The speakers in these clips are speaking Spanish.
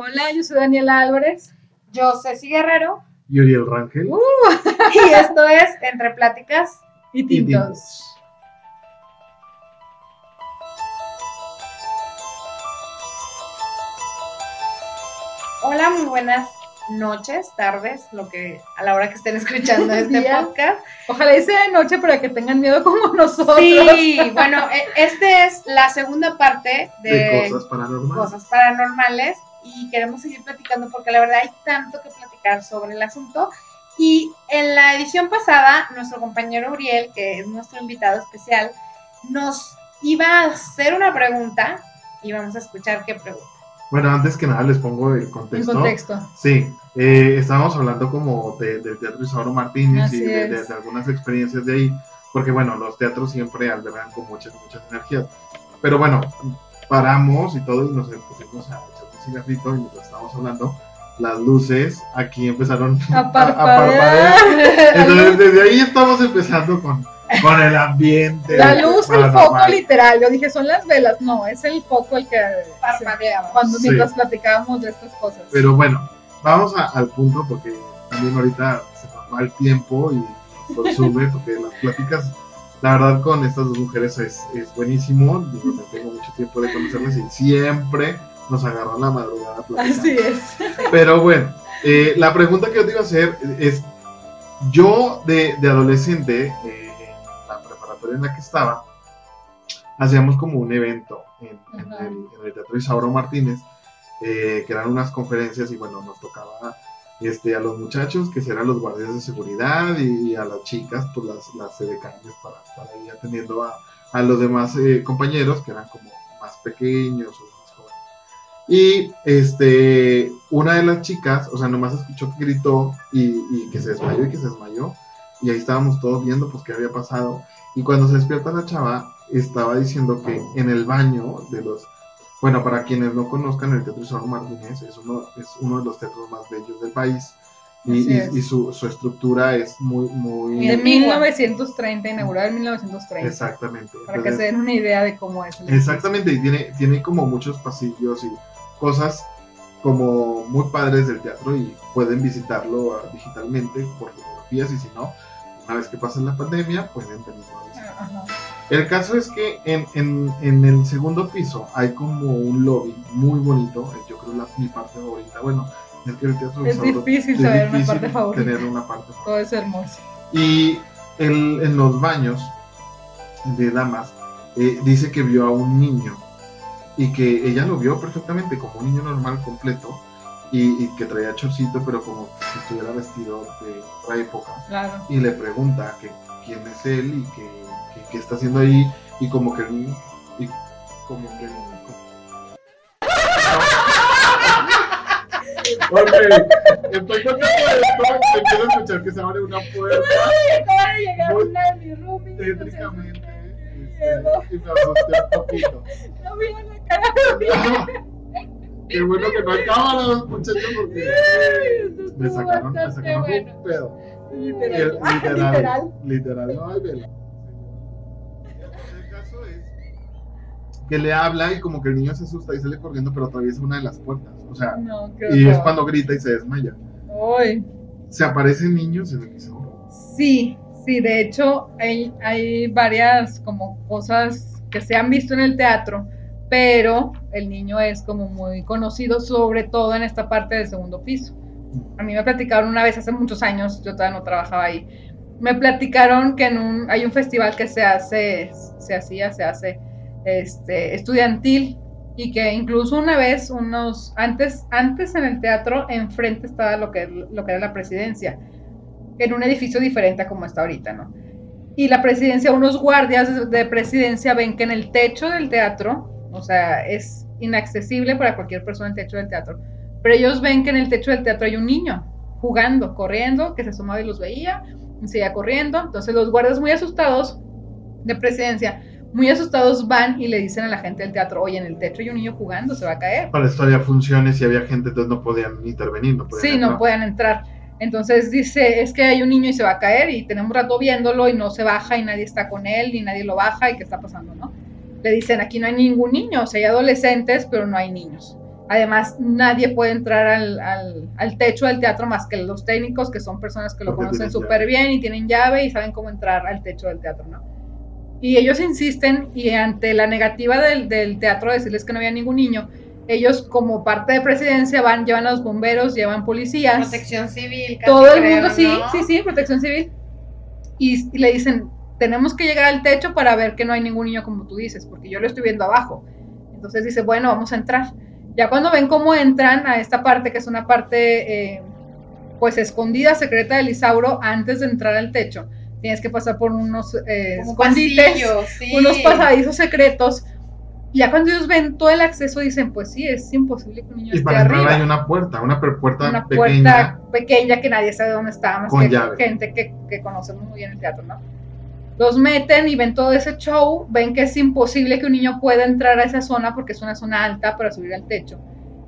Hola, yo soy Daniela Álvarez. Yo, Ceci Guerrero. Y Uriel Rangel. Uh, y esto es Entre Pláticas y Tintos. Hola, muy buenas noches, tardes, lo que a la hora que estén escuchando este podcast. Ojalá y sea de noche para que tengan miedo como nosotros. Sí, bueno, e, este es la segunda parte de, cosas paranormales. Cosas paranormales y queremos seguir platicando porque la verdad hay tanto que platicar sobre el asunto. Y en la edición pasada, nuestro compañero Uriel, que es nuestro invitado especial, nos iba a hacer una pregunta y vamos a escuchar qué pregunta. Bueno, antes que nada les pongo el contexto. El contexto. Sí, eh, estábamos hablando como de, del Teatro Isauro Martínez y de, algunas experiencias de ahí, porque bueno, los teatros siempre albergan con muchas, muchas energías. Pero bueno, paramos y todo y nos pusimos a cigarrito y mientras estábamos hablando, las luces aquí empezaron a parpadear. Entonces desde ahí estamos empezando con con el ambiente. La luz, el foco literal. Yo dije, son las velas. No, es el foco el que parpadeaba. Cuando mientras platicábamos de estas cosas. Pero bueno, vamos al punto porque también ahorita se nos va el tiempo y consume porque las pláticas, la verdad, con estas dos mujeres es, es buenísimo. Digo, tengo mucho tiempo de conocerlas y siempre nos agarran la madrugada. Así es. Pero bueno, eh, la pregunta que yo te iba a hacer es, yo de, de adolescente, eh, en la que estaba, hacíamos como un evento en, el, Teatro Isauro Martínez, eh, que eran unas conferencias y bueno, nos tocaba este, a los muchachos que eran los guardias de seguridad y, a las chicas, pues las, las para, para ir atendiendo a, a los demás eh, compañeros que eran como más pequeños. Y este, una de las chicas, o sea, nomás escuchó que gritó y, y que se desmayó y que se desmayó. Y ahí estábamos todos viendo pues qué había pasado. Y cuando se despierta la chava, estaba diciendo que en el baño de los... Bueno, para quienes no conozcan, el Teatro San Martínez es uno, es uno de los teatros más bellos del país. Y, y, su, su, estructura es muy, muy... De 1930, inaugurada en 1930. Exactamente. Para que se den una idea de cómo es. exactamente, y tiene, tiene como muchos pasillos y cosas como muy padres del teatro y pueden visitarlo ah, digitalmente por fotografías y si no, una vez que pase la pandemia, pueden venir el caso es que en, en, en, el segundo piso hay como un lobby muy bonito, eh, yo creo la, mi parte favorita, bueno, es que el teatro es difícil saber una parte favorita. Tener una parte favorita. Todo es hermoso. Y el, en los baños de damas eh, dice que vio a un niño y que ella lo vio perfectamente como un niño normal completo y, y que traía chorcito pero como si estuviera vestido de otra época claro. y le pregunta que quién es él y que que, está haciendo ahí y como que y como que Ok, estoy contando esto, empiezo a escuchar que se abre una puerta. Acaba de llegar una de mis roomies. Tétricamente. Y me asusté un poquito. No veo la cara Qué bueno que no hay cámaras, muchachos, porque me sacaron, me sacaron un pedo. Literal. Literal. Literal, no hay vela. que le habla y como que el niño se asusta y sale corriendo, pero atraviesa una de las puertas. O sea, y es cuando grita y se desmaya. Uy. ¿Se aparecen niños en el piso? Sí, sí, de hecho hay, hay varias como cosas que se han visto en el teatro, pero el niño es como muy conocido, sobre todo en esta parte del segundo piso. A mí me platicaron una vez hace muchos años, yo todavía no trabajaba ahí, me platicaron que hay un festival que se hace, se hacía, se hace este, estudiantil y que incluso una vez, unos, antes, antes en el teatro, enfrente estaba lo que, lo que era la presidencia, en un edificio diferente a como está ahorita, ¿no? Y la presidencia, unos guardias de presidencia ven que en el techo del teatro, o sea, es inaccesible para cualquier persona el techo del teatro, pero ellos ven que en el techo del teatro hay un niño jugando, corriendo, que se asomaba y los veía, y seguía corriendo, entonces los guardias muy asustados de presidencia muy asustados van y le dicen a la gente del teatro, oye, en el techo hay un niño jugando, se va a caer. Para esto había funciones y había gente, entonces no podían intervenir. No podían sí, no pueden entrar. Entonces dice, es que hay un niño y se va a caer y tenemos un rato viéndolo y no se baja y nadie está con él ni nadie lo baja y qué está pasando, ¿no? Le dicen, aquí no hay ningún niño, o sea, hay adolescentes, pero no hay niños. Además, nadie puede entrar al, al, al, techo del teatro más que los técnicos, que son personas que lo Porque conocen súper bien y tienen llave y saben cómo entrar al techo del teatro, ¿no? Y ellos insisten y ante la negativa del, del teatro de decirles que no había ningún niño, ellos como parte de presidencia van, llevan a los bomberos, llevan policías. Protección civil. casi Todo el creo, mundo, sí, ¿no? sí, sí, protección civil. Y, y le dicen, tenemos que llegar al techo para ver que no hay ningún niño como tú dices, porque yo lo estoy viendo abajo. Entonces dice, bueno, vamos a entrar. Ya cuando ven cómo entran a esta parte, que es una parte eh, pues escondida, secreta del Isauro, antes de entrar al techo, tienes que pasar por unos eh, escondites, sí. unos pasadizos secretos. Ya cuando ellos ven todo el acceso, dicen, pues sí, es imposible que un niño Y esté para entrar arriba hay una puerta, una puerta una pequeña. puerta pequeña que nadie sabe dónde está, más que llave. gente que, que conocemos muy bien el teatro, ¿no? Los meten y ven todo ese show, ven que es imposible que un niño pueda entrar a esa zona porque es una zona alta para subir al techo.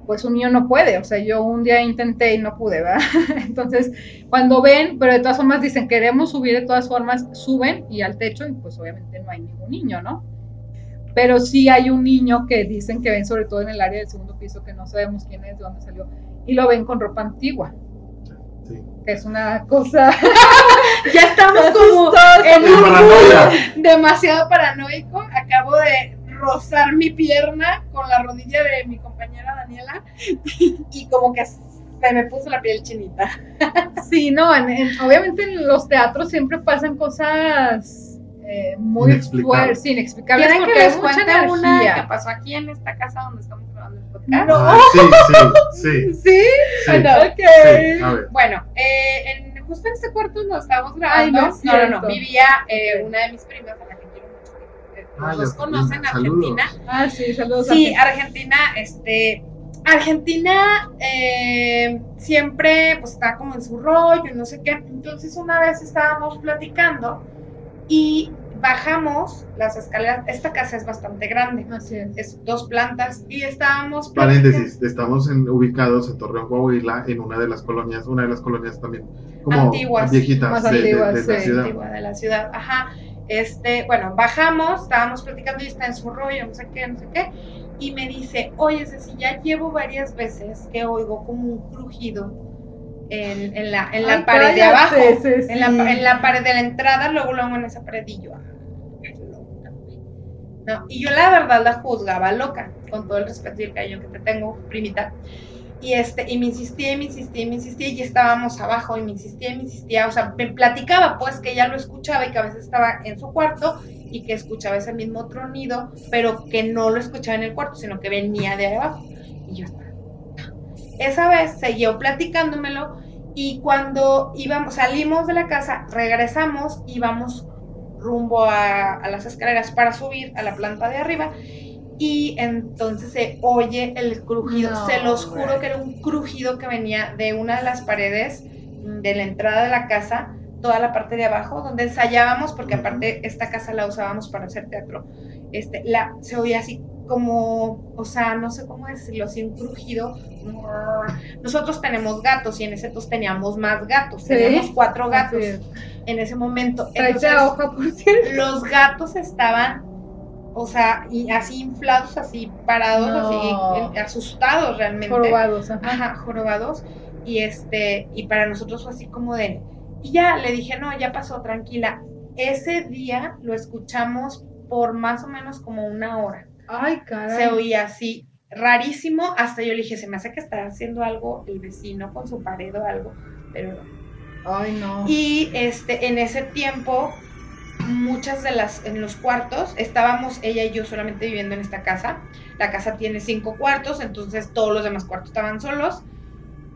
Pues un niño no puede, o sea, yo un día intenté y no pude, ¿verdad? Entonces, cuando ven, pero de todas formas dicen, queremos subir de todas formas, suben y al techo y pues obviamente no hay ningún niño, ¿no? Pero sí hay un niño que dicen que ven sobre todo en el área del segundo piso, que no sabemos quién es, de dónde salió, y lo ven con ropa antigua Sí. que es una cosa Ya estamos como en un paranoia. demasiado paranoico. Acabo de rozar mi pierna con la rodilla de mi compañera Daniela y como que se me puso la piel chinita. sí no en- en- obviamente en los teatros siempre pasan cosas eh, muy fuertes sí, inexplicables ¿Quieren que porque les hay mucha una que pasó aquí en esta casa donde estamos grabando el podcast? No. Ah, sí, sí, sí, sí sí. Bueno, ok. Sí, a ver. Bueno, eh, en, justo en este cuarto donde estábamos grabando, Ay, no no, es no, vivía eh, una de mis primas, a la que quiero mucho, que, los conocen, saludos. Argentina. ah sí saludos Sí, a. Argentina, este, Argentina eh, siempre pues está como en su rollo, no sé qué. Entonces una vez estábamos platicando y bajamos las escaleras. Esta casa es bastante grande, así es es dos plantas y estábamos Paréntesis, estamos en- ubicados en Torreón, Coahuila, en una de las colonias, una de las colonias también como Antiguas. viejitas Más de, de- antiguas, de la sí. ciudad. antigua de la ciudad. Ajá. Este, bueno, bajamos, estábamos platicando y está en su rollo, no sé qué, no sé qué. Y me dice, oye, Ceci, ya llevo varias veces que oigo como un crujido en, en la, en la Ay, pared de abajo. Ceci. En la, en la pared de la entrada, luego luego en esa pared y yo. Y yo la verdad la juzgaba loca, con todo el respeto y el cariño que te tengo, primita. Y este, y me insistía, y me insistía, y me insistía, y estábamos abajo, y me insistía, y me insistía, o sea, me platicaba pues que ella lo escuchaba y que a veces estaba en su cuarto y que escuchaba ese mismo tronido, pero que no lo escuchaba en el cuarto, sino que venía de abajo. Y yo estaba. Esa vez siguió platicándomelo y cuando íbamos, salimos de la casa, regresamos y vamos rumbo a, a las escaleras para subir a la planta de arriba. Y entonces se oye el crujido. No, se los juro güey. que era un crujido que venía de una de las paredes de la entrada de la casa, toda la parte de abajo, donde ensayábamos, porque aparte esta casa la usábamos para hacer teatro. Este, la, se oía así como, o sea, no sé cómo decirlo, así un crujido. Nosotros tenemos gatos y en ese entonces teníamos más gatos, Sí. teníamos cuatro gatos en ese momento. Entonces, hoja por cierto los gatos estaban, o sea, y así inflados, así parados, No. así asustados realmente. jorobados ajá. Ajá, jorobados. Y este, y para nosotros fue así como de, y ya le dije, no, ya pasó, tranquila. Ese día lo escuchamos por más o menos como una hora. Ay caray Se oía así, rarísimo, hasta yo le dije, se me hace que está haciendo algo el vecino con su pared o algo, pero no. ay no Y este, en ese tiempo, muchas de las, en los cuartos, estábamos ella y yo solamente viviendo en esta casa. La casa tiene cinco cuartos, entonces todos los demás cuartos estaban solos.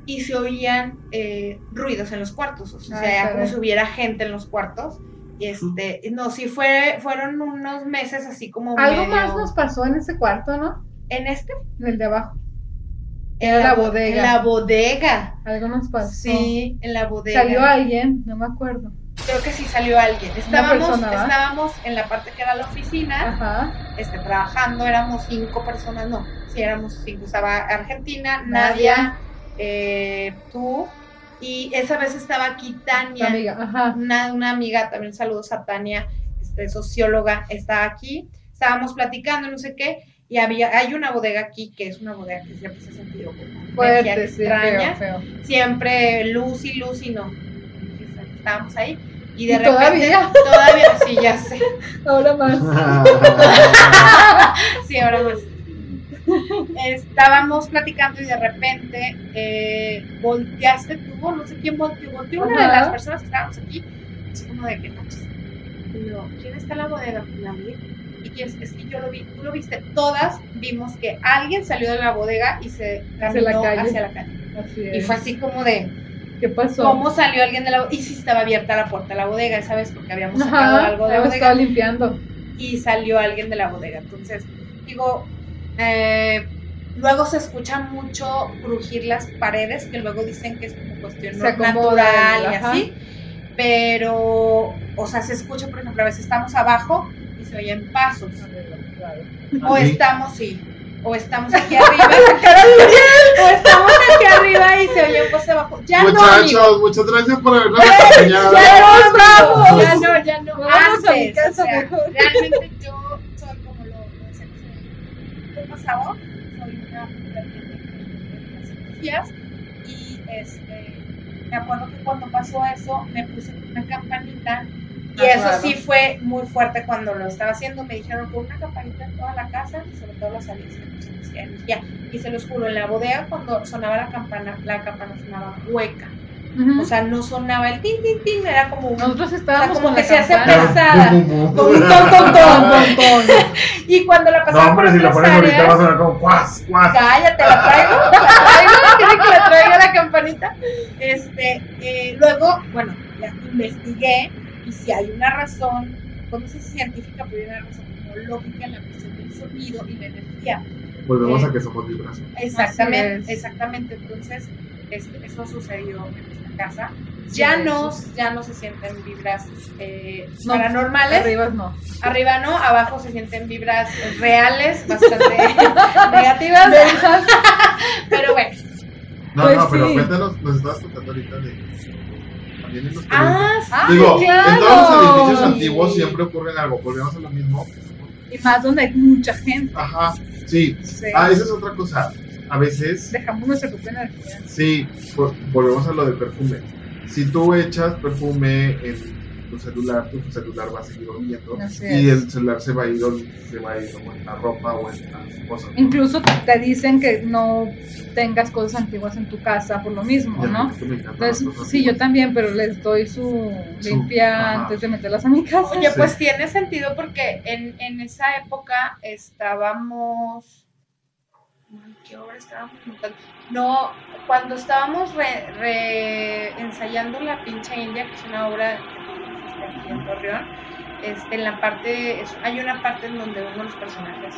Y se oían eh, ruidos en los cuartos, o sea, Ay, como si hubiera gente en los cuartos. Este, no, sí fue, fueron unos meses así como algo medio- más nos pasó en ese cuarto no en este, en el de abajo en la bo- bodega. En la bodega. algo nos pasó Sí, en la bodega. salió alguien no me acuerdo Creo que sí salió alguien. Estábamos, estábamos en la parte que era la oficina, ajá este, trabajando, éramos cinco personas, no, sí éramos cinco, estaba Argentina, Nadia. Nadia, eh, tú, y esa vez estaba aquí Tania, amiga ajá una, una amiga, también saludos a Tania, este, socióloga, está aquí, estábamos platicando, no sé qué, Y había, hay una bodega aquí que es una bodega que siempre se ha sentido como Fuerte, energía sí, extraña. feo, feo. Siempre luz y luz y no. Estábamos ahí. Y de Y repente. todavía. Todavía, sí, ya sé. Ahora más. Sí, ahora más. Estábamos platicando y de repente eh, volteaste tú, no sé quién volteó, volteó una de las personas que estábamos aquí, así como de que no. Y yo, ¿quién está en la bodega? La vi. Y es, es que yo lo vi, tú lo viste. Todas vimos que alguien salió de la bodega y se Hacia la caminó calle. hacia la calle. Así Y fue así como de, ¿Qué pasó? ¿cómo salió alguien de la bodega? Y sí estaba abierta la puerta de la bodega, ¿sabes? Porque habíamos sacado Ajá, algo de la bodega limpiando. y salió alguien de la bodega. Entonces, digo, eh, luego se escucha mucho crujir las paredes, que luego dicen que es como cuestión Se natural y ajá. así. Pero, o sea, se escucha, por ejemplo, a veces estamos abajo y se oyen pasos. O estamos, sí. O estamos aquí arriba. o estamos aquí arriba y se oyen pasos abajo. Ya no. Muchachos, muchas gracias por habernos acompañado. Ya no, vamos. Ya no, ya no. Vamos a mi Antes, casa o sea, mejor. Realmente yo soy como lo, lo decíamos el pasado, soy una de las y este, me acuerdo que cuando pasó eso me puse una campanita y Ah, eso claro. sí fue muy fuerte cuando lo estaba haciendo. Me dijeron con una campanita en toda la casa y sobre todo las salidas decía energía. Y se los juro, en la bodega cuando sonaba la campana, la campana sonaba hueca. Ujú. O sea, no sonaba el tin, tin, tin, era como un Nosotros o sea, estábamos como con que la se hace pesada. Con un ton, ton, ton. Ton. Y cuando la No, pasaba hombre, por si la pones ahorita va a sonar como cuas, cuas. cállate, la traigo, la traigo, quiere que la traiga la campanita. Este, eh, luego, bueno, ya investigué y si hay una razón, pues no sé si científica, pero hay una razón como lógica en la cuestión del sonido y la energía. Volvemos Eh, a que somos vibración. Exactamente, exactamente. Entonces, eso sucedió en nuestra casa. Ya no, ya no se sienten vibras eh, No, paranormales. Arriba no. Arriba no, abajo se sienten vibras reales, bastante negativas. Pero bueno. No, Pues no, pero sí. cuéntanos, nos estabas contando ahorita de. Los Ah, Ah, Digo, claro. en todos los edificios Sí. antiguos siempre ocurre algo. Volvemos a lo mismo. Y más donde hay mucha gente. Ajá, sí. Sí. Ah, esa es otra cosa. A veces, Dejamos nuestra propia energía. sí, vo- volvemos a lo del perfume. Si tú echas perfume en tu celular, tu celular va a seguir oliendo. Así Y es. el celular se va a ir, se va a ir o en la ropa o en las cosas. Incluso te dicen que no tengas cosas antiguas en tu casa por lo mismo, Ya, ¿no? Entonces, sí, yo también, pero les doy su Su- limpia ajá. antes de meterlas a mi casa. Oye, Sí. pues tiene sentido porque en, en esa época estábamos. ¿Qué hora estábamos montando? No, cuando estábamos re, re- ensayando la pinche India, que es una obra que aquí en Torreón, este, en la parte, es- hay una parte en donde uno de los personajes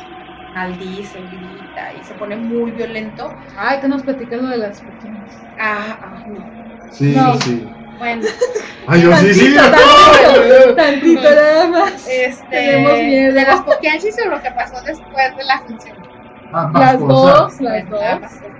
maldice, grita y se pone muy violento. Ay, que nos platicas lo de las personas. Ah, ah, no. Sí, No. sí. Bueno, Ay, yo sí, sí. Tantito, tantito, tantito nada más. este, Tenemos miedo. de las poquianchis o lo que pasó después de la función. Ambas Las cosas. dos, las dos.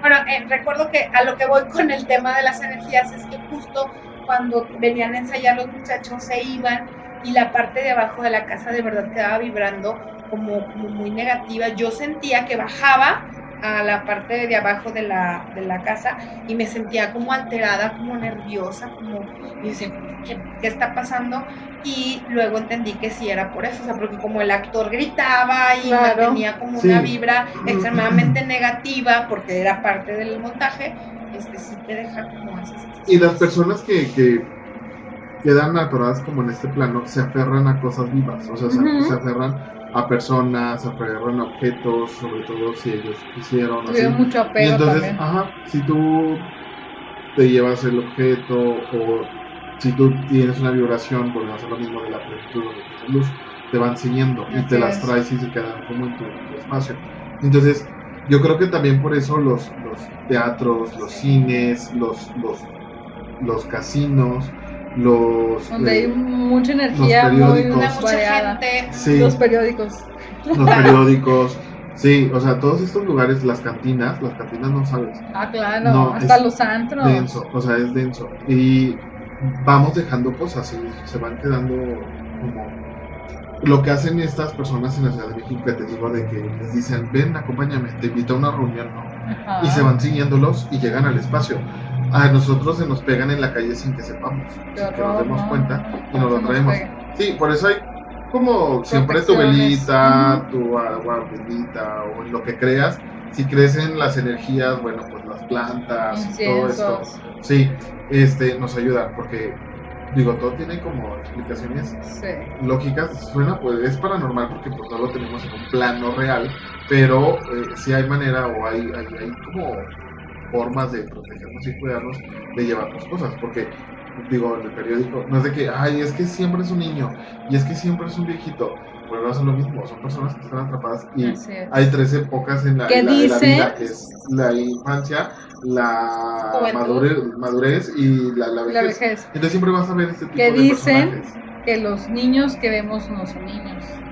Bueno, eh, recuerdo que a lo que voy con el tema de las energías es que justo cuando venían a ensayar los muchachos se iban y la parte de abajo de la casa de verdad quedaba vibrando como, como muy negativa. Yo sentía que bajaba a la parte de abajo de la, de la casa y me sentía como alterada, como nerviosa, como, y decía, ¿qué, qué está pasando? Y luego entendí que sí era por eso, o sea, porque como el actor gritaba y Claro. mantenía como Sí. una vibra extremadamente negativa, porque era parte del montaje, este sí te deja como esa sensación. Y las personas que, que quedan atoradas como en este plano se aferran a cosas vivas, o sea, se, aferran a personas, aferran a objetos, sobre todo si ellos quisieron. Así. Tuvieron mucho Y entonces, también. ajá, si tú te llevas el objeto o si tú tienes una vibración, volvemos a lo mismo de la plenitud o de la luz, te van siguiendo y te Así las es. traes y se quedan como en tu, tu espacio. Entonces, yo creo que también por eso los, los teatros, los cines, los, los, los casinos, los, Donde hay eh, mucha energía muy periódicos. Una mucha variada. gente, sí, Los periódicos. los periódicos, sí, o sea, todos estos lugares, las cantinas, las cantinas no sabes, Ah, claro. No, Hasta los antros. denso, o sea, es denso. Y vamos dejando cosas y se van quedando como lo que hacen estas personas en la Ciudad de México, que te digo, de que les dicen, ven, acompáñame, te invito a una reunión, ¿no? Ajá. Y se van siguiéndolos y llegan al espacio. A nosotros se nos pegan en la calle sin que sepamos, sin que nos demos cuenta y No nos lo traemos. Sí, por eso hay como siempre tu velita, tu agua bendita o en lo que creas. Si crecen las energías, bueno, pues las plantas, todo esto. Sí, este nos ayuda porque digo, todo tiene como explicaciones Sí. lógicas, suena pues es paranormal porque pues no lo tenemos en un plano real, pero eh, sí hay manera o hay, hay, hay como formas de protegernos y cuidarnos de llevarnos cosas, porque digo, en el periódico, no es de que, ay, es que siempre es un niño y es que siempre es un viejito, no son lo mismo, son personas que están atrapadas y hay tres épocas en la, ¿Qué en la- en la dice? vida, que es la infancia, la madurez, madurez y la, la La vejez. Entonces siempre vas a ver este tipo ¿Qué de dicen? personajes. Que los niños que vemos no son niños,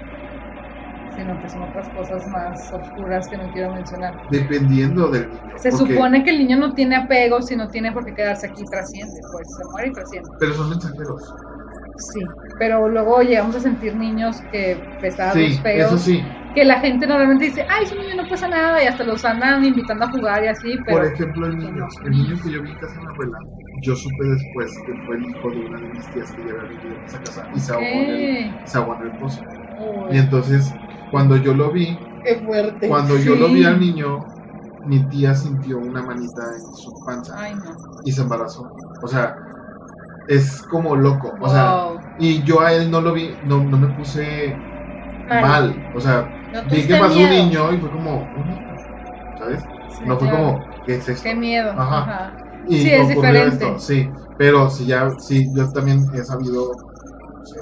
sino que son otras cosas más oscuras que no quiero mencionar. Dependiendo del niño. Se porque- supone que el niño no tiene apego si no tiene por qué quedarse aquí trasciende, pues se muere y trasciende. Pero son mensajeros. Sí, pero luego llegamos a sentir niños que pesados, Sí, feos, eso sí. que la gente normalmente dice, ay, ese niño no pasa nada y hasta los andan invitando a jugar y así, pero Por ejemplo, el niño, el niño que yo vi en casa de mi abuela, yo supe después que fue el hijo de una de mis tías que ya había vivido en esa casa y se ahogó en el, se ahogó en el pozo. Y entonces, cuando yo lo vi, Qué fuerte. cuando yo lo vi al niño, mi tía sintió una manita en su panza ay no. y se embarazó. O sea, es como loco. O sea, y yo a él no lo vi, no, no me puse Mal. mal. O sea, No vi que pasó miedo. un niño y fue como, ¿sabes? Sí, No fue claro. como, ¿qué es esto? Qué miedo. Ajá. Ajá. Y Sí, es diferente. esto, sí. Pero si ya, sí, yo también he sabido, no sé,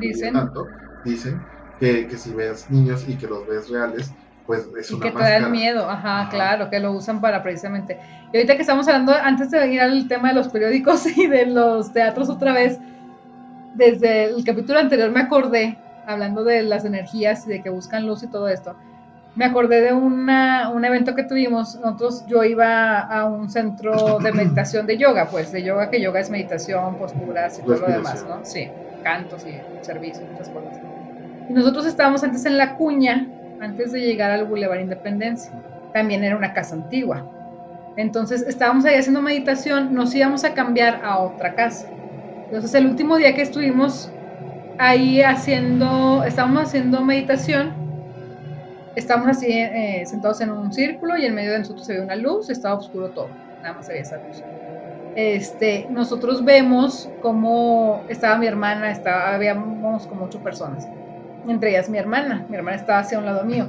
Dicen. tanto, dicen que, que si ves niños y que los ves reales, pues es Y una que te máscara. dan miedo, ajá, Ajá. claro, que lo usan para precisamente. Y ahorita que estamos hablando, antes de ir al tema de los periódicos y de los teatros otra vez, desde el capítulo anterior me acordé, hablando de las energías y de que buscan luz y todo esto, me acordé de una, un evento que tuvimos, nosotros, yo iba a un centro de meditación de yoga, pues de yoga, que yoga es meditación, posturas y todo lo demás. ¿no? Sí, cantos y servicios, muchas cosas. Nosotros estábamos antes en la cuña, antes de llegar al Boulevard Independencia. También era una casa antigua. Entonces estábamos ahí haciendo meditación, nos íbamos a cambiar a otra casa. Entonces el último día que estuvimos ahí haciendo, estábamos haciendo meditación, estábamos así eh, sentados en un círculo y en medio de nosotros se ve una luz, estaba oscuro todo, nada más había esa luz. Este, nosotros vemos cómo estaba mi hermana, estaba, habíamos como ocho personas entre ellas mi hermana. Mi hermana estaba hacia un lado mío.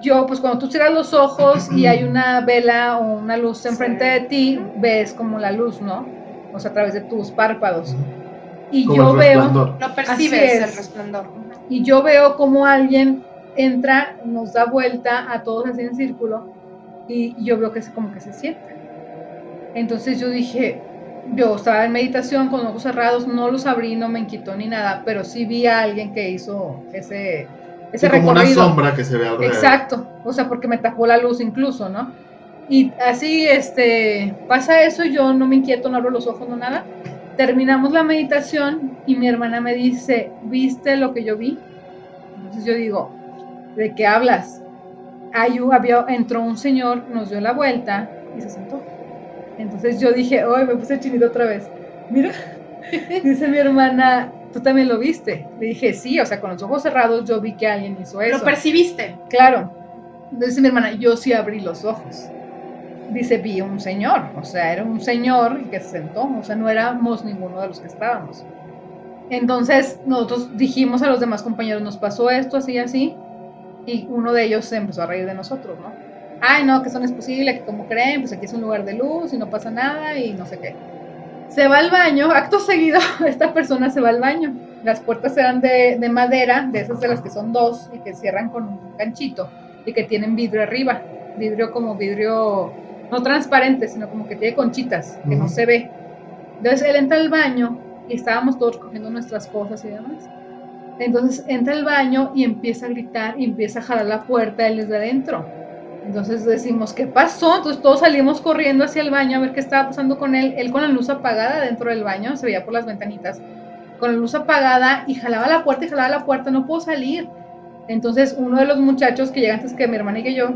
Yo, pues cuando tú cierras los ojos y hay una vela o una luz enfrente Sí. de ti, ves como la luz, ¿no? O sea, a través de tus párpados. Y Como yo el veo. Lo percibes, el resplandor. y yo veo como alguien entra, nos da vuelta a todos así en círculo, y yo veo que se, como que se sienta. Entonces yo dije, yo estaba en meditación con ojos cerrados, no los abrí, no me inquietó ni nada, pero sí vi a alguien que hizo ese, ese Sí, como una sombra que se ve alrededor. Exacto, o sea, porque me tapó la luz incluso, ¿no? Y así, este, pasa eso, yo no me inquieto, no abro los ojos, no nada. Terminamos la meditación y mi hermana me dice, ¿viste lo que yo vi? Entonces yo digo, ¿de qué hablas? Ahí hu- había, entró un señor, nos dio la vuelta y se sentó. Entonces yo dije, hoy me puse chinito otra vez. Mira, dice mi hermana, ¿tú también lo viste? Le dije, sí, o sea, con los ojos cerrados yo vi que alguien hizo eso. Lo percibiste. Claro. Entonces dice mi hermana, yo sí abrí los ojos. Dice, vi un señor, o sea, era un señor que se sentó, o sea, no éramos ninguno de los que estábamos. Entonces nosotros dijimos a los demás compañeros, nos pasó esto, así, así, y uno de ellos se empezó a reír de nosotros, ¿no? Ay, no, que eso no es posible, que como creen, pues aquí es un lugar de luz y no pasa nada y no sé qué. Se va al baño, acto seguido, esta persona se va al baño. Las puertas eran de, de madera, de esas de las que son dos y que cierran con un ganchito y que tienen vidrio arriba. Vidrio como vidrio, no transparente, sino como que tiene conchitas, que no Ujú. se ve. Entonces él entra al baño y estábamos todos cogiendo nuestras cosas y demás. Entonces entra al baño y empieza a gritar y empieza a jalar la puerta él desde adentro. Entonces decimos, ¿qué pasó? Entonces todos salimos corriendo hacia el baño a ver qué estaba pasando con él. Él con la luz apagada dentro del baño, se veía por las ventanitas. con la luz apagada y jalaba la puerta y jalaba la puerta, no puedo salir. Entonces uno de los muchachos que llega antes que mi hermana y que yo,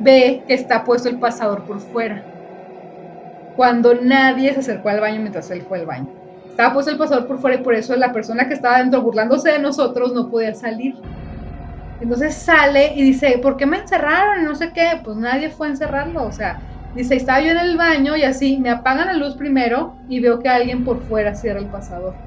ve que está puesto el pasador por fuera. Cuando nadie se acercó al baño mientras él fue al baño. Estaba puesto el pasador por fuera y por eso la persona que estaba dentro burlándose de nosotros no podía salir. Entonces sale y dice, ¿por qué me encerraron? No sé qué. Pues nadie fue a encerrarlo. O sea, dice, estaba yo en el baño y así me apagan la luz primero y veo que alguien por fuera cierra el pasador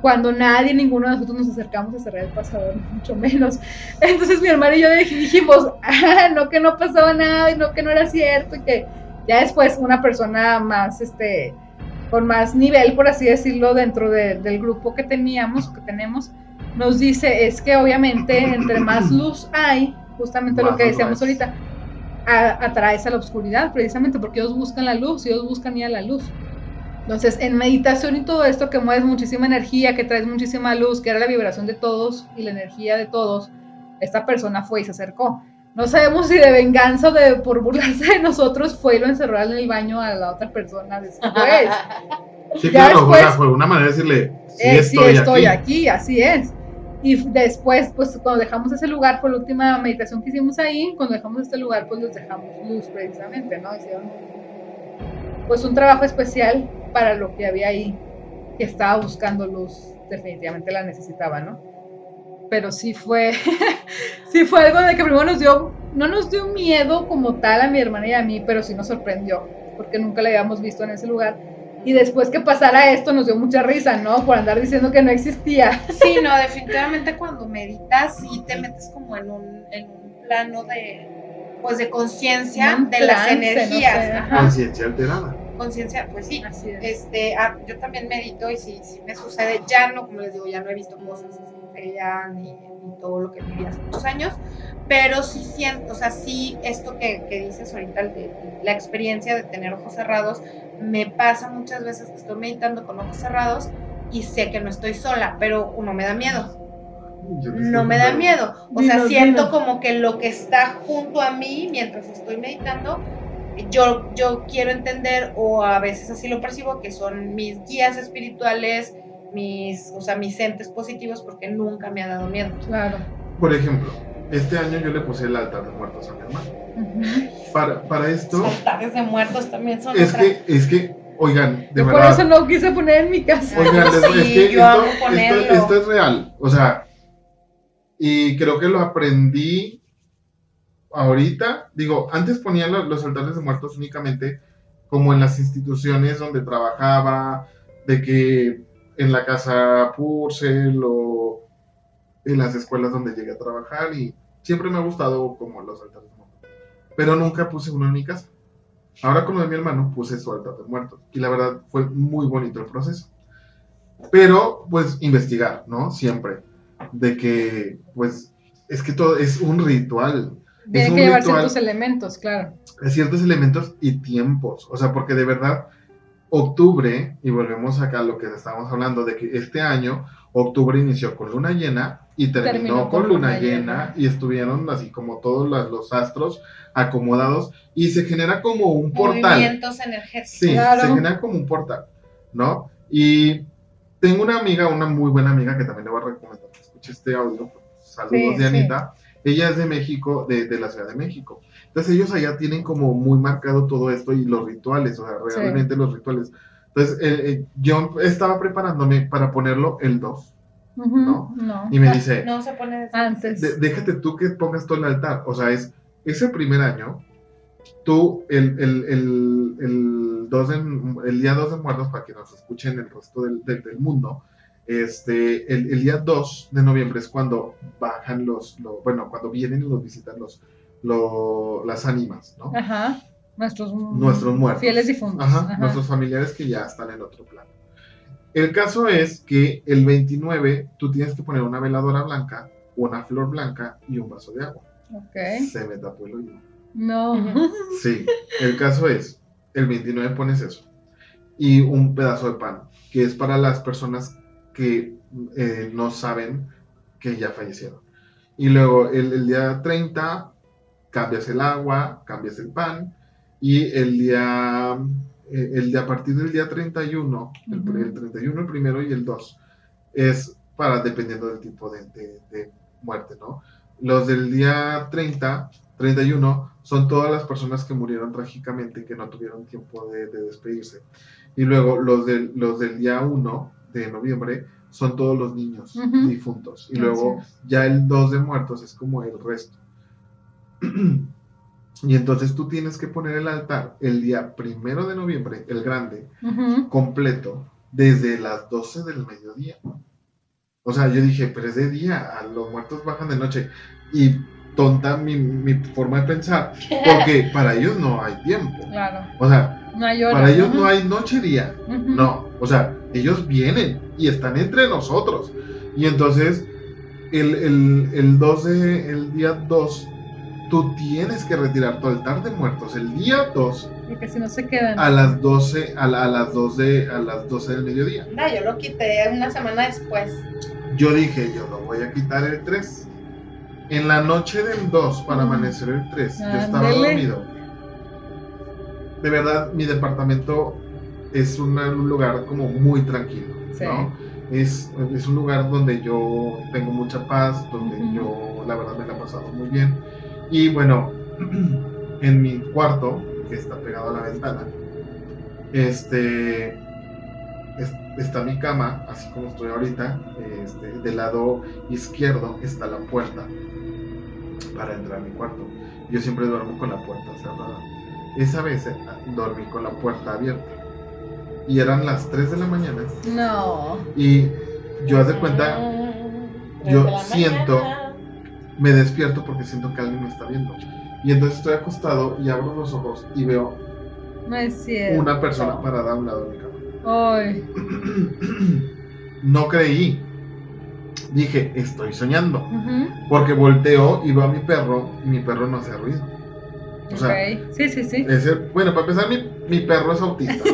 cuando nadie, ninguno de nosotros nos acercamos a cerrar el pasador, mucho menos. Entonces mi hermano y yo dijimos, ah, no que no pasaba nada y no que no era cierto y que ya después una persona más, este, con más nivel, por así decirlo, dentro del grupo que teníamos, que tenemos, nos dice, es que obviamente entre más luz hay, justamente lo que decíamos ahorita, atraes a la oscuridad, precisamente porque ellos buscan la luz, ellos buscan ir a la luz. Entonces, en meditación y todo esto que mueves muchísima energía, que traes muchísima luz, que era la vibración de todos y la energía de todos, esta persona fue y se acercó. No sabemos si de venganza o de por burlarse de nosotros fue y lo encerró en el baño a la otra persona después. Sí, claro, fue una manera de decirle, sí, eh, estoy, estoy aquí. así es. Y después, pues cuando dejamos ese lugar, fue la última meditación que hicimos ahí, cuando dejamos este lugar, pues les dejamos luz precisamente, ¿no? Hicieron pues un trabajo especial para lo que había ahí, que estaba buscando luz, definitivamente la necesitaba, ¿no? Pero sí fue, sí fue algo de que primero nos dio, no nos dio miedo como tal a mi hermana y a mí, pero sí nos sorprendió, porque nunca la habíamos visto en ese lugar. Y después que pasara esto nos dio mucha risa, ¿no? Por andar diciendo que no existía. Sí, no, definitivamente cuando meditas y te metes como en un, en un plano de, pues de conciencia de las energías. conciencia alterada. Conciencia, pues sí. Este, ah, yo también medito y si, si me sucede, ya no, como les digo, ya no he visto cosas así ya ni, todo lo que viví hace muchos años, pero sí siento, o sea, sí esto que, que dices ahorita, la experiencia de tener ojos cerrados, me pasa muchas veces que estoy meditando con ojos cerrados y sé que no estoy sola, pero uno me da miedo no me da miedo. O sea, siento como que lo que está junto a mí mientras estoy meditando, yo, yo quiero entender, o a veces así lo percibo, que son mis guías espirituales, mis, o sea, mis entes positivos, porque nunca me ha dado miedo. Claro. Por ejemplo, este año yo le puse el altar de muertos a mi hermano. Para, para esto. Los altares de muertos también son. Es que, es que, oigan, de verdad. Por eso no quise poner en mi casa. Oigan, es que esto, esto es real. O sea, y creo que lo aprendí ahorita. Digo, antes ponía los, altares de muertos únicamente como en las instituciones donde trabajaba, de que en la casa Purcell o en las escuelas donde llegué a trabajar y siempre me ha gustado como los altares de muertos. Pero nunca puse uno en mi casa. Ahora con lo de mi hermano puse su altar de muertos y la verdad fue muy bonito el proceso. Pero pues investigar, ¿no? Siempre de que, pues, es que todo es un ritual. Tienen que llevar ciertos elementos, claro. Ciertos elementos y tiempos. O sea, porque de verdad, octubre, y volvemos acá a lo que estábamos hablando, de que este año, octubre inició con luna llena y terminó, con, luna, llena, y estuvieron así como todos los, astros acomodados y se genera como un portal. Movimientos energéticos. Sí, se genera como un portal, ¿no? Y tengo una amiga, una muy buena amiga que también le voy a recomendar este audio, saludos de Anita, ella es de México, de, la Ciudad de México. Entonces ellos allá tienen como muy marcado todo esto y los rituales, o sea, realmente los rituales. Entonces eh, eh, yo estaba preparándome para ponerlo el 2. ¿no? Y me dice, no se pone antes. déjate tú que pongas todo el altar. O sea, es ese primer año, tú, el, el, el, el, dos el día 2 de muertos, para que nos escuchen el resto del, del mundo, este, el, día 2 de noviembre es cuando bajan los, bueno, cuando vienen y nos visitan los, las ánimas, ¿no? Ajá. Nuestros, nuestros muertos. Fieles difuntos. Ajá, Nuestros familiares que ya están en otro plano. El caso es que el 29 tú tienes que poner una veladora blanca, una flor blanca y un vaso de agua. Ok. Se me tapó el oído. No. Sí, el caso es, el 29 pones eso. Y un pedazo de pan, que es para las personas que eh, no saben que ya fallecieron. Y luego el, día 30 cambias el agua, cambias el pan y el día eh, el de a partir del día 31, el, Ujú. el 31, el primero y el 2, es para dependiendo del tipo de, de- de muerte, ¿no? Los del día 30, 31, son todas las personas que murieron trágicamente y que no tuvieron tiempo de, de despedirse. Y luego los del, los del día 1 de noviembre son todos los niños Ujú. difuntos. Y Así luego ya el 2 de muertos es como el resto. y entonces tú tienes que poner el altar el día primero de noviembre, el grande, completo, desde las 12 del mediodía. O sea, yo dije, pero es de día, a los muertos bajan de noche. Y tonta mi, mi forma de pensar, porque para ellos no hay tiempo. Claro. O sea, No hay hora. para ellos no hay noche-día. Ujú. No, o sea, ellos vienen y están entre nosotros. Y entonces, el, el, el 2 de, el día 2, tú tienes que retirar tu altar de muertos el día 2 Porque si no se quedan. a las 12, a, la- a las 2 de, a las 12 del mediodía. No, yo lo quité una semana después. Yo dije, yo lo voy a quitar el 3. En la noche del 2 para Ujú. amanecer el 3, yo estaba Ándele. dormido. De verdad, mi departamento es un lugar como muy tranquilo, Sí. ¿no? Es, es un lugar donde yo tengo mucha paz, donde Ujú. yo la verdad me la he pasado muy bien. Y bueno, en mi cuarto, que está pegado a la ventana, este es- está mi cama, así como estoy ahorita. Este, del lado izquierdo está la puerta para entrar a mi cuarto. Yo siempre duermo con la puerta cerrada. Esa vez eh, dormí con la puerta abierta. Y eran las 3 de la mañana. No. Y yo haz de cuenta, Mm, yo siento- mañana. Me despierto porque siento que alguien me está viendo. Y entonces estoy acostado y abro los ojos y veo No es cierto. una persona parada a un lado de mi cama. Ay. no creí. Dije, estoy soñando. Porque volteo y veo a mi perro y mi perro no hace ruido. O sea. Sí, sí, sí. ese- bueno, para empezar, mi, mi perro es autista.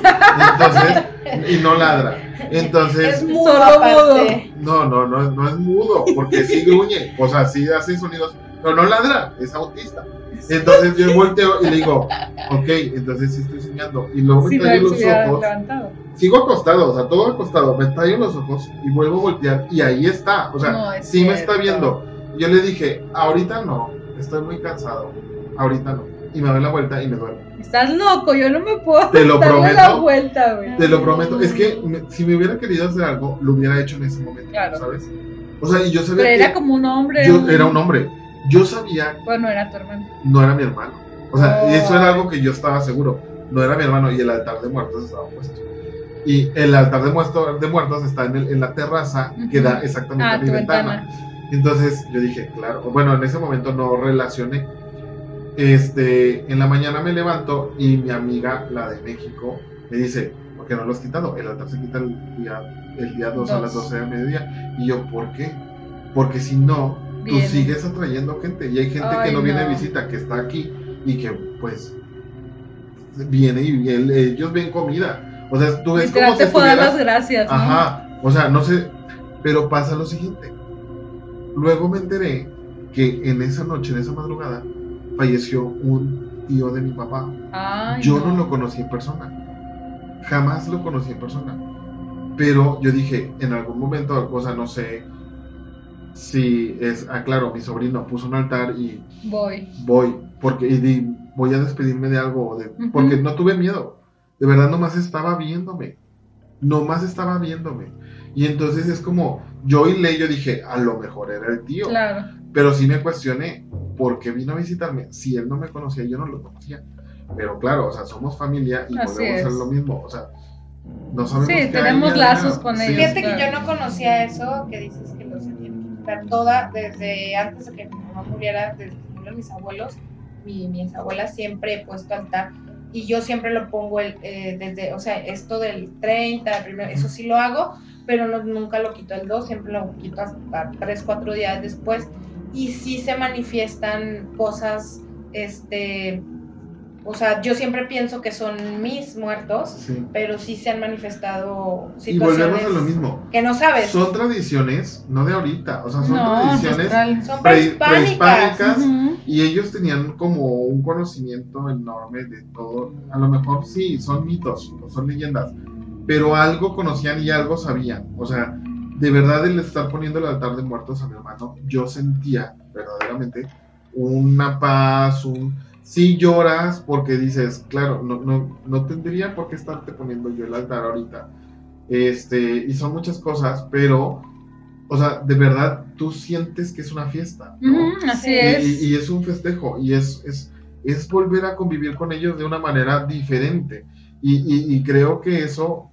Entonces, y no ladra. Es Entonces, mudo Solo aparte. no, no, no, no es mudo, porque sí gruñe. O sea, sí hace sonidos, pero no ladra, es autista. Entonces yo volteo y le digo, ok, entonces sí estoy soñando. Y luego me se los ojos. levantado. Sigo acostado, o sea, todo acostado, me tallo los ojos y vuelvo a voltear y ahí está, o sea, No es sí me está viendo. Yo le dije, ahorita no, estoy muy cansado, ahorita no. Y me doy la vuelta y me duermo. Estás loco, yo no me puedo Te lo darle la prometo. vuelta, güey. Te lo prometo, es que me- si me hubiera querido hacer algo, lo hubiera hecho en ese momento, Claro. ¿sabes? O sea, y yo sabía Pero que era como un hombre. yo era un hombre. Yo sabía Bueno, era tu hermano. no era mi hermano. O sea, Oh. eso era algo que yo estaba seguro. No era mi hermano y el altar de muertos estaba puesto. Y el altar de, muerto- de muertos está en, el- en la terraza que Ujú. da exactamente Ah, a mi ventana. ventana. Entonces yo dije, claro, bueno, en ese momento no relacioné. Este, en la mañana me levanto y mi amiga, la de México, me dice, ¿por qué no lo has quitado? El altar se quita el día, el día 2 a las Dos. 12 del mediodía. Y yo, ¿por qué? Porque si no, tú sigues atrayendo gente y hay gente que no viene de no. visita, que está aquí y que pues viene y ellos ven comida. O sea, tú ves como si te puedo dar las gracias, ¿no? Ajá, o sea, no sé, pero pasa lo siguiente. Luego me enteré que en esa noche, en esa madrugada, falleció un tío de mi papá. Ay, Yo no lo conocí en persona. Jamás lo conocí en persona. Pero yo dije, en algún momento, o sea, no sé si es, ah, claro, mi sobrino puso un altar y Voy. voy, porque y di- voy a despedirme de algo, de, porque no tuve miedo. De verdad, nomás estaba viéndome. Nomás estaba viéndome. Y entonces es como, yo y yo dije, a lo mejor era el tío. Claro. Pero sí me cuestioné, ¿por qué vino a visitarme? Si él no me conocía, yo no lo conocía. Pero claro, o sea, somos familia y Así volvemos a es. hacer lo mismo. O sea, no sabemos. Sí, tenemos lazos con ellos. Fíjate que yo no conocía eso que dices que lo tiene que quitar toda, desde antes de que mi mamá muriera, desde que murieron mis abuelos, mi, mis abuelas siempre he puesto altar y yo siempre lo pongo el, eh, desde, o sea, esto del 30, el primero, eso sí lo hago, pero no- nunca lo quito el 2, siempre lo quito hasta 3, 4 días después y sí se manifiestan cosas, este, O sea, yo siempre pienso que son mis muertos, Sí. pero sí se han manifestado Y volvemos situaciones a lo mismo. que no sabes. Son tradiciones, no de ahorita, o sea, son No, tradiciones. Son pre- prehispánicas. y ellos tenían como un conocimiento enorme de todo. A lo mejor sí, son mitos, son leyendas, pero algo conocían y algo sabían. O sea, de verdad el estar poniendo el altar de muertos a mi hermano, yo sentía verdaderamente una paz, un... Sí lloras porque dices, claro, no, no, no tendría por qué estarte poniendo yo el altar ahorita. Este, y son muchas cosas, pero, o sea, de verdad tú sientes que es una fiesta. así Sí. es. Y, y es un festejo y es, es, es volver a convivir con ellos de una manera diferente. Y, y- y creo que eso,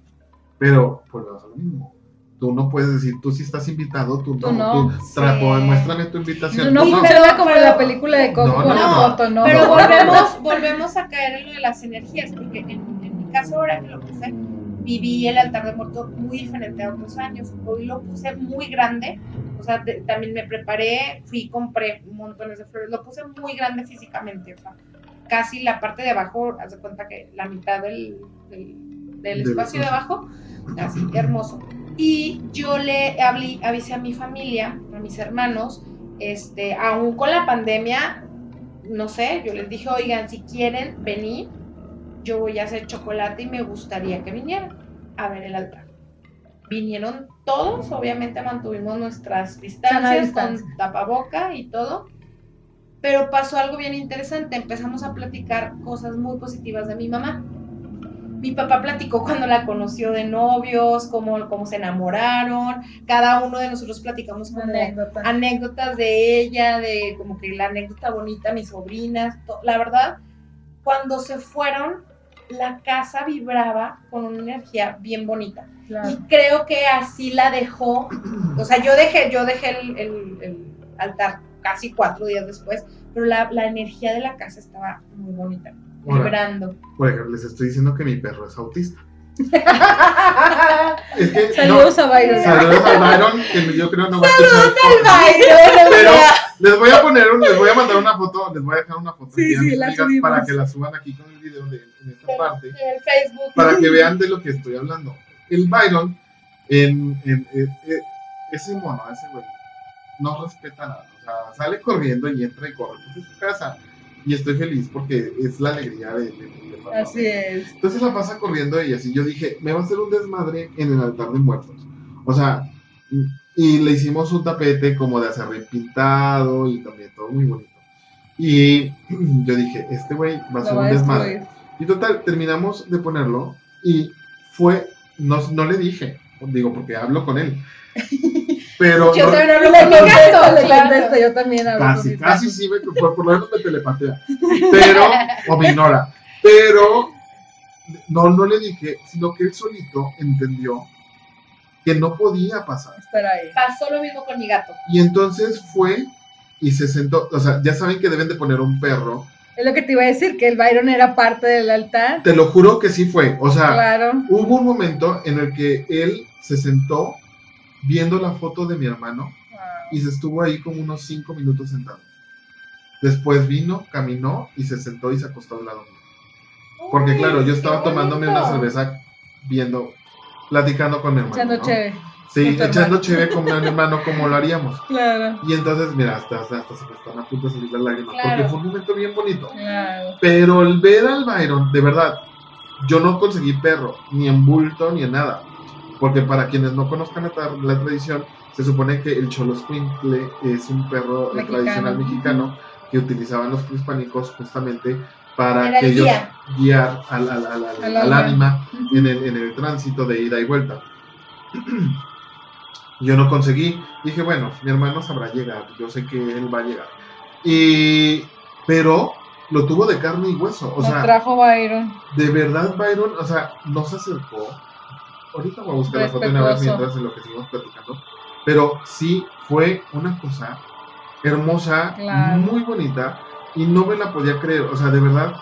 pero volvemos a lo mismo. Tú no puedes decir, tú sí estás invitado, tú, Tú no. no. Tú trapo, Sí. muéstrame tu invitación. No tú funciona como la película de Coco No, no, no. ¿no? Pero volvemos, volvemos a caer en lo de las energías, porque en, en mi caso ahora que lo puse, viví el altar de muerto muy diferente a otros años. Hoy lo puse muy grande, o sea, de- también me preparé, fui, compré montones de flores, lo puse muy grande físicamente, o sea, casi la parte de abajo, haz de cuenta que la mitad del, del, del espacio de abajo, así, hermoso. Y yo le hablé, avisé a mi familia, a mis hermanos, este, aún con la pandemia, no sé, yo les dije, oigan, si quieren venir, yo voy a hacer chocolate y me gustaría que vinieran a ver el altar. Vinieron todos, obviamente mantuvimos nuestras distancias distancia. con tapaboca y todo, pero pasó algo bien interesante, empezamos a platicar cosas muy positivas de mi mamá. Mi papá platicó cuando la conoció de novios, cómo, cómo se enamoraron, cada uno de nosotros platicamos como Anécdota. anécdotas de ella, de como que la anécdota bonita, mis sobrinas, la verdad, cuando se fueron, la casa vibraba con una energía bien bonita. Y creo que así la dejó, o sea, yo dejé, yo dejé el, el- el altar casi cuatro días después, pero la, la energía de la casa estaba muy bonita, Ahora, vibrando. por ejemplo, les estoy diciendo que mi perro es autista. Es que, Saludos no, a Byron. saludos a Byron, que yo creo no va a escuchar esto. Byron, Pero les voy a poner, un- les voy a mandar una foto, les voy a dejar una foto Sí, sí, la para que la suban aquí con el video de, en esta parte, en el Facebook. para que vean de lo que estoy hablando. El Byron, en, en- ese mono, ese güey, no respeta nada. O sea, sale corriendo y entra y corre. Es su casa. Y estoy feliz porque es la alegría de, de, de papá. Así es. Entonces la pasa corriendo y así yo dije, me va a hacer un desmadre en el altar de muertos. O sea, y le hicimos un tapete como de acerrín pintado y también todo muy bonito. Y yo dije, este güey va a ser un desmadre. destruir. Y total, terminamos de ponerlo y fue, no, no le dije, digo, porque hablo con él. Pero Yo no- también hablo con mi contesto, gato, le contesto, yo también hablo con casi, mi casi sí, me, por, por lo menos me telepatea. Pero, o me ignora. Pero no, no le dije, sino que él solito entendió que no podía pasar. Espera ahí. Pasó lo mismo con mi gato. Y entonces fue y se sentó, o sea, ya saben que deben de poner un perro. Es lo que te iba a decir, que el Byron era parte del altar. Te lo juro que sí fue. O sea, Claro. hubo un momento en el que él se sentó viendo la foto de mi hermano y se estuvo ahí como unos cinco minutos sentado. Después vino, caminó y se sentó y se acostó al lado mío. Porque claro, yo estaba tomándome una cerveza viendo, platicando con mi hermano. Echando ¿no? chévere. Sí, con echando chévere con mi hermano como lo haríamos. Claro. Y entonces, mira, hasta, hasta, hasta se me están a punto de salir las lágrimas. Claro. Porque fue un momento bien bonito. Claro. Pero el ver al Byron, de verdad, yo no conseguí perro, ni en bulto, ni en nada. Porque para quienes no conozcan la, tra- la tradición, se supone que el Cholo es un perro eh, Mexicano. tradicional mexicano que utilizaban los prehispánicos justamente para Era que el ellos guía. guiar al, al, al, ánima en el, en el tránsito de ida y vuelta. Yo no conseguí. Dije, bueno, mi hermano sabrá llegar. Yo sé que él va a llegar. Y, pero lo tuvo de carne y hueso. O Nos sea, trajo Byron. de verdad, Byron, o sea, no se acercó. Ahorita voy a buscar la foto una vez mientras en lo que seguimos platicando. Pero sí fue una cosa hermosa, Claro. muy bonita, y no me la podía creer. O sea, de verdad,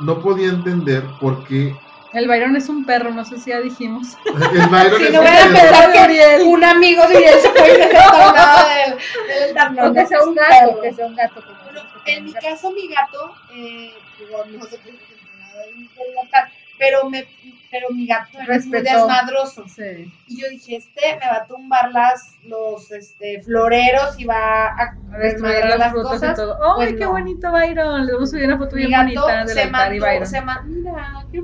no podía entender por qué El Byron es un perro, no sé si ya dijimos. El Byron Si es no un perro. pensar que Uriel. un amigo de Uriel se fue y se tornado del, del tablón. Aunque sea un perro. gato, que sea un gato. como Bueno, que en mi caso, mi gato, eh, digo, no sé qué es del altar, pero, me, pero mi gato era muy desmadroso. Sí. Y yo dije, este me va a tumbar las, los este, floreros y va a desmadrar las las frutas cosas. y todo. ¡Ay, Pues qué no. bonito, Byron! Le vamos a subir una foto Mi bien gato bonita del se altar y mandó, Byron. se mandó, mira, qué,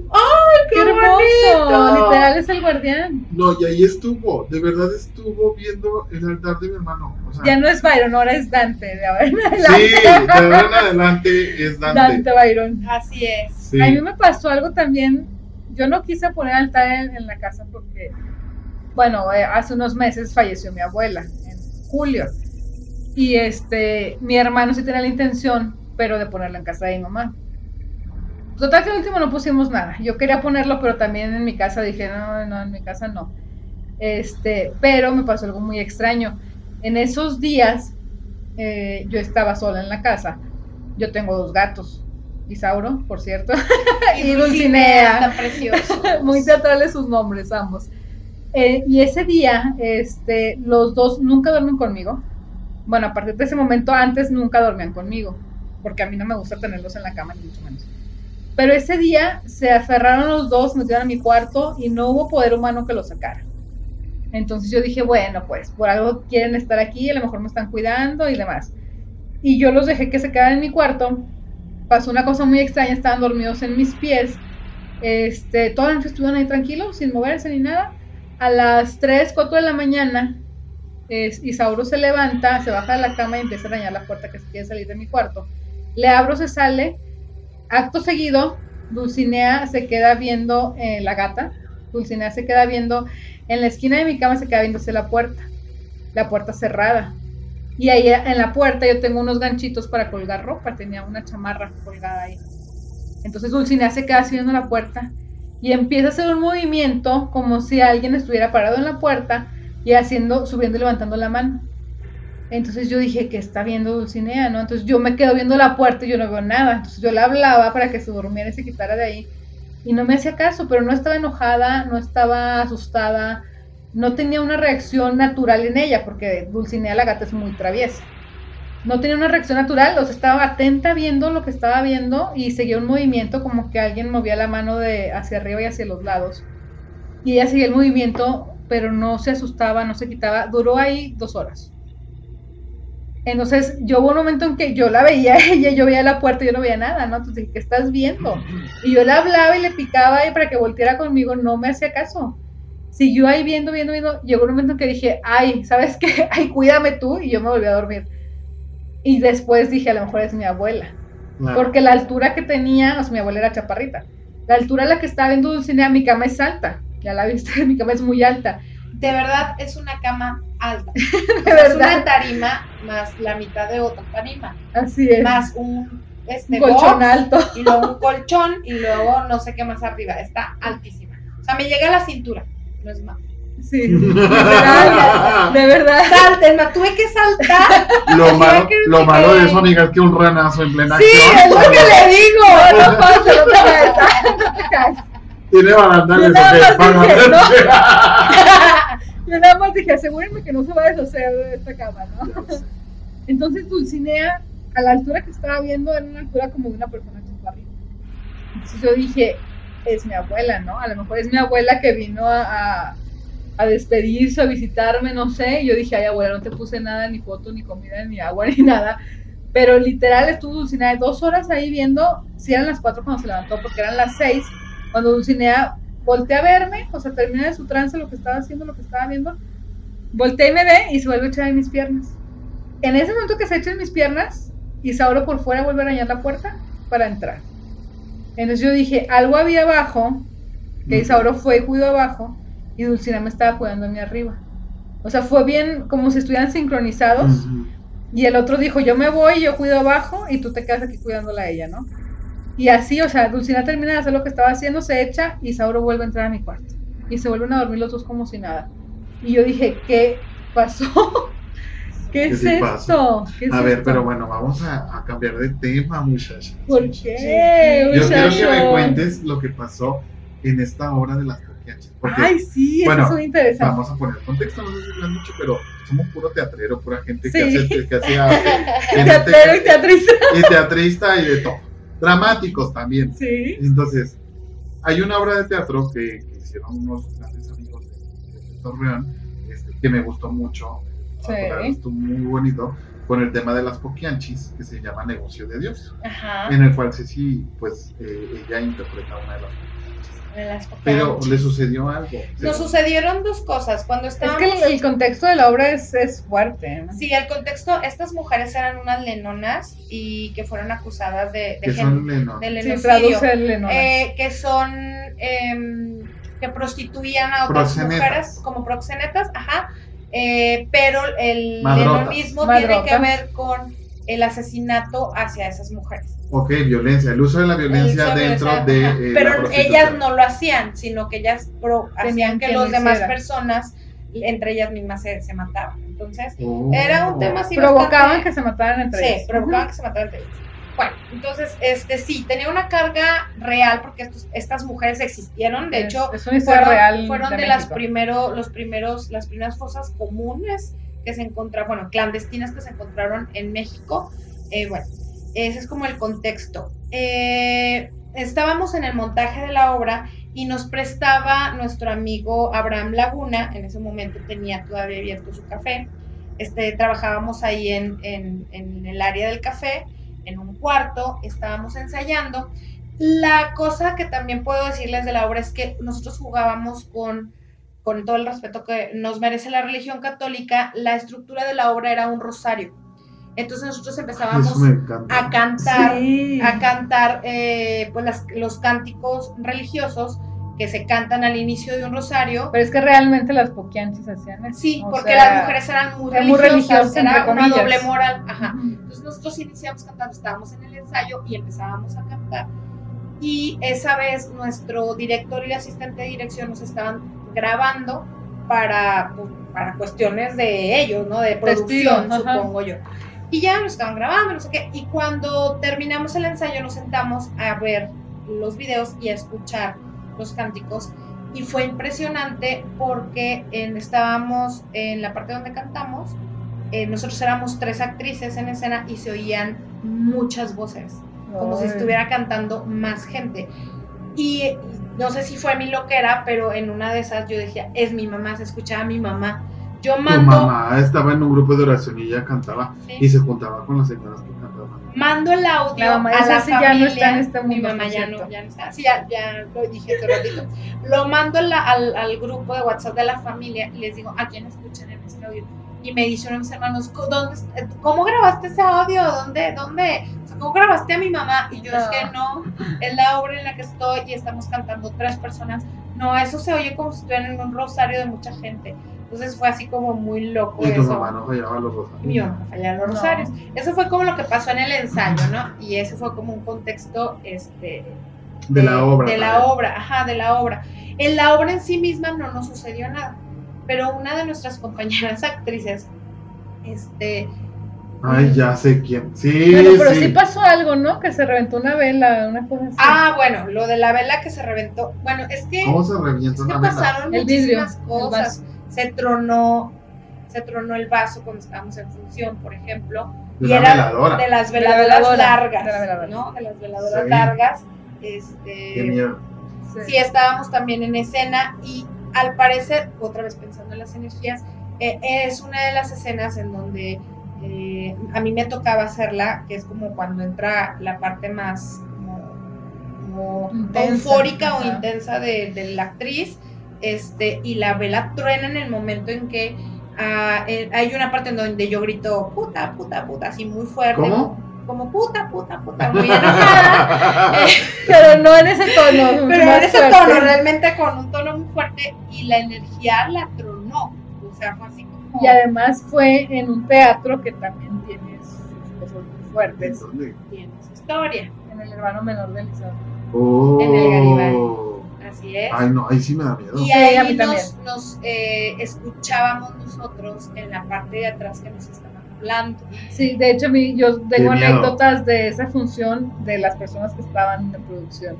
¡Qué hermoso! bonito! Literal es el guardián. No, y ahí estuvo, de verdad estuvo viendo el altar de mi hermano. O sea, Ya no es Byron, ahora es Dante. De ahora en Sí, adelante. de ahora en adelante es Dante. Dante Byron. Así es. A mí me pasó algo también. Yo no quise poner altar en, en la casa porque, bueno, eh, hace unos meses falleció mi abuela, en julio. Y este, mi hermano sí tenía la intención, pero de ponerlo en casa de mi mamá. Total que al último no pusimos nada. Yo quería ponerlo, pero también en mi casa dije, no, no, en mi casa no. Este, pero me pasó algo muy extraño. En esos días eh, yo estaba sola en la casa. Yo tengo dos gatos. Isauro, por cierto. y Dulcinea. Tan. Muy teatrales sus nombres, ambos. Eh, y ese día, este, los dos nunca duermen conmigo. Bueno, a partir de ese momento, antes nunca dormían conmigo, porque a mí no me gusta tenerlos en la cama, ni mucho menos. Pero ese día se aferraron los dos, me metieron a mi cuarto y no hubo poder humano que los sacara. Entonces yo dije, bueno, pues por algo quieren estar aquí, a lo mejor me están cuidando y demás. Y yo los dejé que se quedaran en mi cuarto. Pasó una cosa muy extraña, estaban dormidos en mis pies. Este, toda la estuvieron ahí tranquilos, sin moverse ni nada. A las 3, 4 de la mañana, es, Isauro se levanta, se baja de la cama y empieza a arañar la puerta que se quiere salir de mi cuarto. Le abro, se sale. Acto seguido, Dulcinea se queda viendo eh, la gata. Dulcinea se queda viendo en la esquina de mi cama, se queda viéndose la puerta. La puerta cerrada. Y ahí en la puerta yo tengo unos ganchitos para colgar ropa. Tenía una chamarra colgada ahí. Entonces Dulcinea se queda así viendo la puerta y empieza a hacer un movimiento como si alguien estuviera parado en la puerta y haciendo, subiendo y levantando la mano. Entonces yo dije que está viendo Dulcinea, ¿no? Entonces yo me quedo viendo la puerta y yo no veo nada. Entonces yo le hablaba para que se durmiera y se quitara de ahí. Y no me hacía caso, pero no estaba enojada, no estaba asustada, no tenía una reacción natural en ella, porque Dulcinea la gata es muy traviesa. No tenía una reacción natural, o estaba atenta viendo lo que estaba viendo y seguía un movimiento como que alguien movía la mano de hacia arriba y hacia los lados. Y ella seguía el movimiento, pero no se asustaba, no se quitaba. Duró ahí dos horas. Entonces, yo hubo un momento en que yo la veía ella, yo veía la puerta yo no veía nada, ¿no? Entonces dije, ¿qué estás viendo? Y yo le hablaba y le picaba y para que volteara conmigo, no me hacía caso. Siguió ahí viendo, viendo, viendo. Llegó un momento en que dije, ay, ¿sabes qué? Ay, cuídame tú. Y yo me volví a dormir. Y después dije, a lo mejor es mi abuela. Porque la altura que tenía, o sea, mi abuela era chaparrita. La altura a la que estaba viendo Dulcinea, mi cama es alta. Ya la viste, mi cama es muy alta. De verdad, es una cama alta. De Es verdad. una tarima más la mitad de otra tarima. Así es. Más un este, un colchón box, alto. y luego un colchón y luego no sé qué más arriba. Está altísima. O sea, me llega a la cintura. No es más. Sí. Literal, de verdad. Salten, tuve que saltar. Lo malo, que- lo malo de que- eso, amiga, es que un ranazo en plena Sí, es acción lo que le digo. No pasa, no te caes, no tiene barandales Yo nada o qué? más dije, Para- Yo nada más dije, asegúrenme que no se va a deshacer de esta cama, ¿no? Entonces Dulcinea, a la altura que estaba viendo, era una altura como de una persona chaparrita. Entonces yo dije, es mi abuela, ¿no? A lo mejor es mi abuela que vino a, a, despedirse, a visitarme, no sé. Y yo dije, ay, abuela, no te puse nada, ni foto, ni comida, ni agua, ni nada. Pero literal estuvo Dulcinea dos horas ahí viendo, si eran las cuatro cuando se levantó, porque eran las seis, cuando Dulcinea voltea a verme, o sea, termina de su trance lo que estaba haciendo, lo que estaba viendo, voltea y me ve y se vuelve a echar en mis piernas. En ese momento que se echa en mis piernas, Isauro por fuera vuelve a arañar la puerta para entrar. Entonces yo dije, algo había abajo, que. Isauro fue y cuidó abajo, y Dulcinea me estaba cuidando a mí arriba. O sea, fue bien como si estuvieran sincronizados. Y el otro dijo, yo me voy, yo cuido abajo y tú te quedas aquí cuidándola a ella, ¿no? Y así, o sea, Dulcina termina de hacer lo que estaba haciendo, se echa y Sauro vuelve a entrar a mi cuarto. Y se vuelven a dormir los dos como si nada. Y yo dije, ¿qué pasó? ¿Qué, ¿Qué es esto? ¿Qué es A ver, esto? pero bueno, vamos a, a cambiar de tema, muchachas. ¿Por qué? Yo quiero que me cuentes lo que pasó en esta obra de las poquianchis. Porque, Ay, sí, bueno, eso es muy interesante. Vamos a poner contexto, no sé si lo han dicho, pero somos puro teatrero, pura gente que Sí. hace, que hace arte, gente Teatrero y que- teatrista. y teatrista y de todo. Dramáticos también. Sí. Entonces, hay una obra de teatro que, que hicieron unos grandes amigos de, de Torreón, este, que me gustó mucho. Sí. Muy bonito con el tema de las poquianchis, que se llama Negocio de Dios, Ajá. en el cual Ceci, pues, eh, ella interpreta una de las poquianchis. de las Pero le sucedió algo. Nos sucedieron dos cosas. Cuando Es estábamos... que el, el contexto de la obra es, es fuerte. ¿no? Sí, el contexto, estas mujeres eran unas lenonas y que fueron acusadas de, de, que gen- de Sí, lenocidio. traduce el Lenora. eh, que son em, que prostituían a otras Proxenetas. mujeres como proxenetas, ajá, eh, pero el lenonismo tiene que ver con el asesinato hacia esas mujeres. Ok, violencia, el uso de la violencia dentro de. eh, pero ellas no lo hacían, sino que ellas pro- Tenían hacían que quien los lo demás hiciera. personas, entre ellas mismas, se, se mataban. Entonces, Oh. era un tema así Provocaban bastante- que se mataran entre Sí, ellos. provocaban que se mataran entre ellos. Bueno, entonces, este sí, tenía una carga real porque estos- estas mujeres existieron. De Es- hecho, es fueron, real. fueron de, de las primero, los primeros, las primeras fosas comunes que se encontraron, bueno, clandestinas que se encontraron en México. Eh, bueno, ese es como el contexto. Eh, estábamos en el montaje de la obra y nos prestaba nuestro amigo Abraham Laguna, en ese momento tenía todavía abierto su café. Este, trabajábamos ahí en, en- en el área del café, en un cuarto, estábamos ensayando. La cosa que también puedo decirles de la obra es que nosotros jugábamos con, con todo el respeto que nos merece la religión católica, la estructura de la obra era un rosario. Entonces nosotros empezábamos a cantar Sí. a cantar eh, pues las- los cánticos religiosos que se cantan al inicio de un rosario. Pero es que realmente las poquianchis hacían eso. Sí, o porque sea, las mujeres eran muy religiosas, religiosas, era una doble moral. Ajá. Entonces nosotros iniciamos cantando, estábamos en el ensayo y empezábamos a cantar. Y esa vez nuestro director y asistente de dirección nos estaban grabando para, pues, para cuestiones de ellos, ¿no? De producción, Testigos, ajá. supongo yo. Y ya nos estaban grabando, no sé qué. Y cuando terminamos el ensayo nos sentamos a ver los videos y a escuchar los cánticos. Y fue impresionante porque en- estábamos en la parte donde cantamos, eh, nosotros éramos tres actrices en escena y se oían muchas voces, como si estuviera cantando más gente. Y eh, no sé si fue mi loquera, pero en una de esas yo decía, es mi mamá, se escuchaba mi mamá. Yo Tu mando, mamá estaba en un grupo de oración y ella cantaba Sí. y se juntaba con las señoras que. Mando el audio La mamá a la Ceci ya no familia. está en este Mi mundo, mamá por ya no, ya no está. Sí, ya, ya lo dije hace ratito. Lo mando la- al, al grupo de WhatsApp de la familia y les digo, ¿a quién escuchan en este audio? Y me dicen mis hermanos, "¿Cómo- ¿dónde, est- ¿cómo grabaste ese audio? ¿Dónde? ¿Dónde? O sea, ¿Cómo grabaste a mi mamá? Y yo, es No. que no, es la obra en la que estoy y estamos cantando tres personas. No, eso se oye como si estuvieran en un rosario de mucha gente. Entonces fue así como muy loco Y tu eso. mamá no fallaba los rosarios. Mi mamá fallaba los No. rosarios. Eso fue como lo que pasó en el ensayo, ¿no? Y ese fue como un contexto este, De la obra. De la obra, ajá, de la obra. En la obra en sí misma no nos sucedió nada, pero una de nuestras compañeras actrices, este, Ay, ya sé quién. Sí, Bueno, pero sí. sí. pasó algo, ¿no? Que se reventó una vela, una cosa así. ah, bueno, lo de la vela que se reventó, bueno, es que, ¿Cómo se es revienta que una vela? pasaron El vidrio, muchísimas el cosas. Se tronó, se tronó el vaso cuando estábamos en función, por ejemplo, De y era veladora. de las De la veladoras veladora, largas, de la veladora. ¿no? De las veladoras Sí. largas. Qué Este, miedo. sí estábamos también en escena y al parecer, otra vez pensando en las energías, eh, es una de las escenas en donde eh, a mí me tocaba hacerla, que es como cuando entra la parte más como, como Intensa, eufórica o intensa de, de la actriz, este, y la vela truena en el momento en que ah, eh, hay una parte en donde yo grito puta, puta, puta, así muy fuerte. ¿Cómo? Como puta, puta, puta, muy enojada. Eh, Pero no en ese tono. pero en ese fuerte. tono, realmente con un tono muy fuerte y la energía la tronó. O sea, fue así como. Y además fue en un teatro que también tiene sus cosas muy fuertes. ¿Dónde? Tiene su historia. En el hermano menor de Elizabeth. Oh. En el Garibay. Así es. Ay, no, ahí sí me da miedo. y Sí, a mí ahí también. nos, nos, eh, escuchábamos nosotros en la parte de atrás que nos estaban hablando. Sí, de hecho, a mí- yo tengo anécdotas de esa función de las personas que estaban en producción.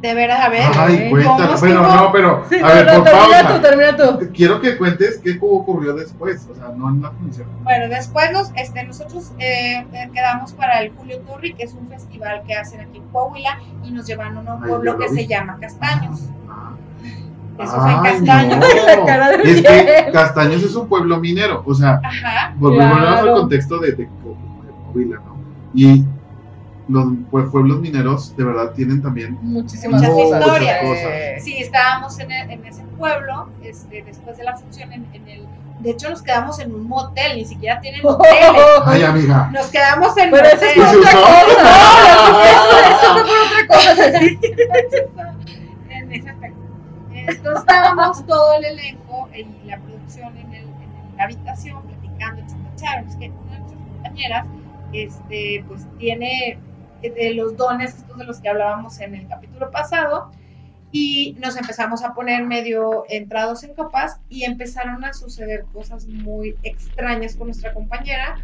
De veras, a ver. Ay. Bueno, no, pero. Sí, a ver, no, por termina pausa. tú, termina tú. Quiero que cuentes qué ocurrió después, o sea, no en la función. Bueno, después nos, este, nosotros eh, eh, quedamos para el Julio Turri, que es un festival que hacen aquí en Coahuila, y nos llevan a un pueblo que se llama Castaños. Ah. Eso fue en Castaños. no. La cara de Es que. Castaños es un pueblo minero, o sea, Ajá. vol- volvemos al Claro. contexto de, de, Co- de Coahuila, ¿no? Y los pue- pueblos mineros de verdad tienen también Muchísimas Muchas historias. Sí, estábamos en, e- en ese pueblo, este, después de la función, en, en el, de hecho nos quedamos en un motel, ni siquiera tienen hoteles. Ay, amiga. Nos quedamos en Pero eso es ¿Y motel. otra cosa. Eso fue por otra cosa. sí. en ese aspecto. Entonces estábamos todo el elenco y la producción en, el- en la habitación platicando, echando. Es que una de nuestras compañeras, este, pues tiene de los dones estos de los que hablábamos en el capítulo pasado y nos empezamos a poner medio entrados en copas y empezaron a suceder cosas muy extrañas con nuestra compañera.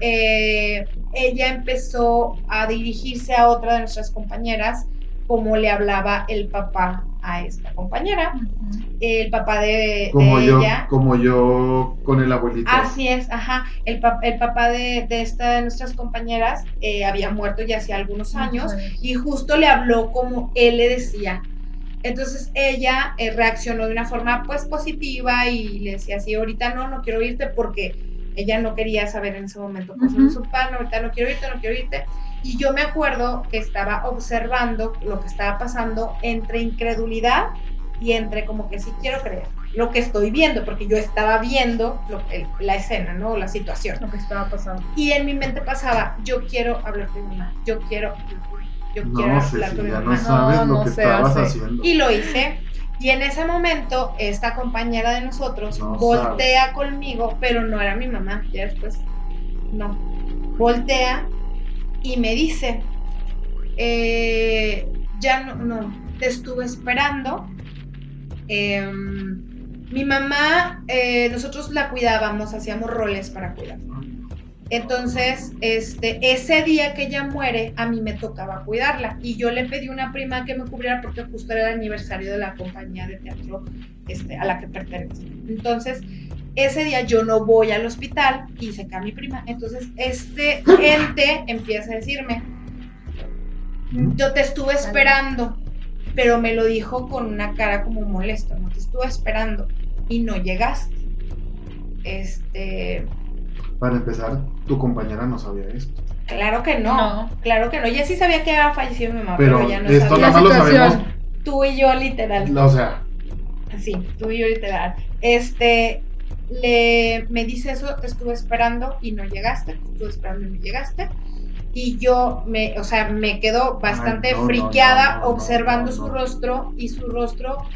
Eh, ella empezó a dirigirse a otra de nuestras compañeras como le hablaba el papá a esta compañera. El papá de, Como de yo, ella. como yo con el abuelito. Así es, ajá. El, pap- el papá de, de esta de nuestras compañeras eh, había muerto ya hace algunos años y justo le habló como él le decía. Entonces ella eh, reaccionó de una forma pues positiva y le decía así, ahorita no, no quiero irte porque ella no quería saber en ese momento cosas de Ujú. su padre, ahorita no quiero irte, no quiero irte. Y yo me acuerdo que estaba observando lo que estaba pasando entre incredulidad y entre como que sí quiero creer lo que estoy viendo, porque yo estaba viendo lo- el- la escena, ¿no? La situación. Lo que estaba pasando. Y en mi mente pasaba, yo quiero hablar con mi mamá, yo quiero, yo quiero No, hablar con mi ya no mamá. sabes No, lo no que se estabas hace. haciendo. Y lo hice. Y en ese momento, esta compañera de nosotros No voltea conmigo, pero no era mi mamá, ya después, no. Voltea y me dice, eh, ya no, no, te estuve esperando. Em, mi mamá, eh, nosotros la cuidábamos, hacíamos roles para cuidarla. Entonces, este, ese día que ella muere, a mí me tocaba cuidarla. Y yo le pedí a una prima que me cubriera porque justo era el aniversario de la compañía de teatro este, a la que pertenezco. Entonces, ese día yo no voy al hospital y se cae mi prima. Entonces, este ente empieza a decirme, yo te estuve esperando, pero me lo dijo con una cara como molesto, no te estuve esperando y no llegaste. Este, Para empezar, tu compañera no sabía esto. Claro que no, No. claro que no. Ella sí sabía que había fallecido mi mamá, pero, Pero ya no esto sabía. nada más lo situación. sabemos. Tú y yo literal. O sea, Sí, tú y yo literal. Este, le, me dice eso, te estuve esperando y no llegaste, te estuve esperando y no llegaste. Y yo me, o sea, me quedo bastante Ay, no, no, friqueada no, observando su rostro y su rostro,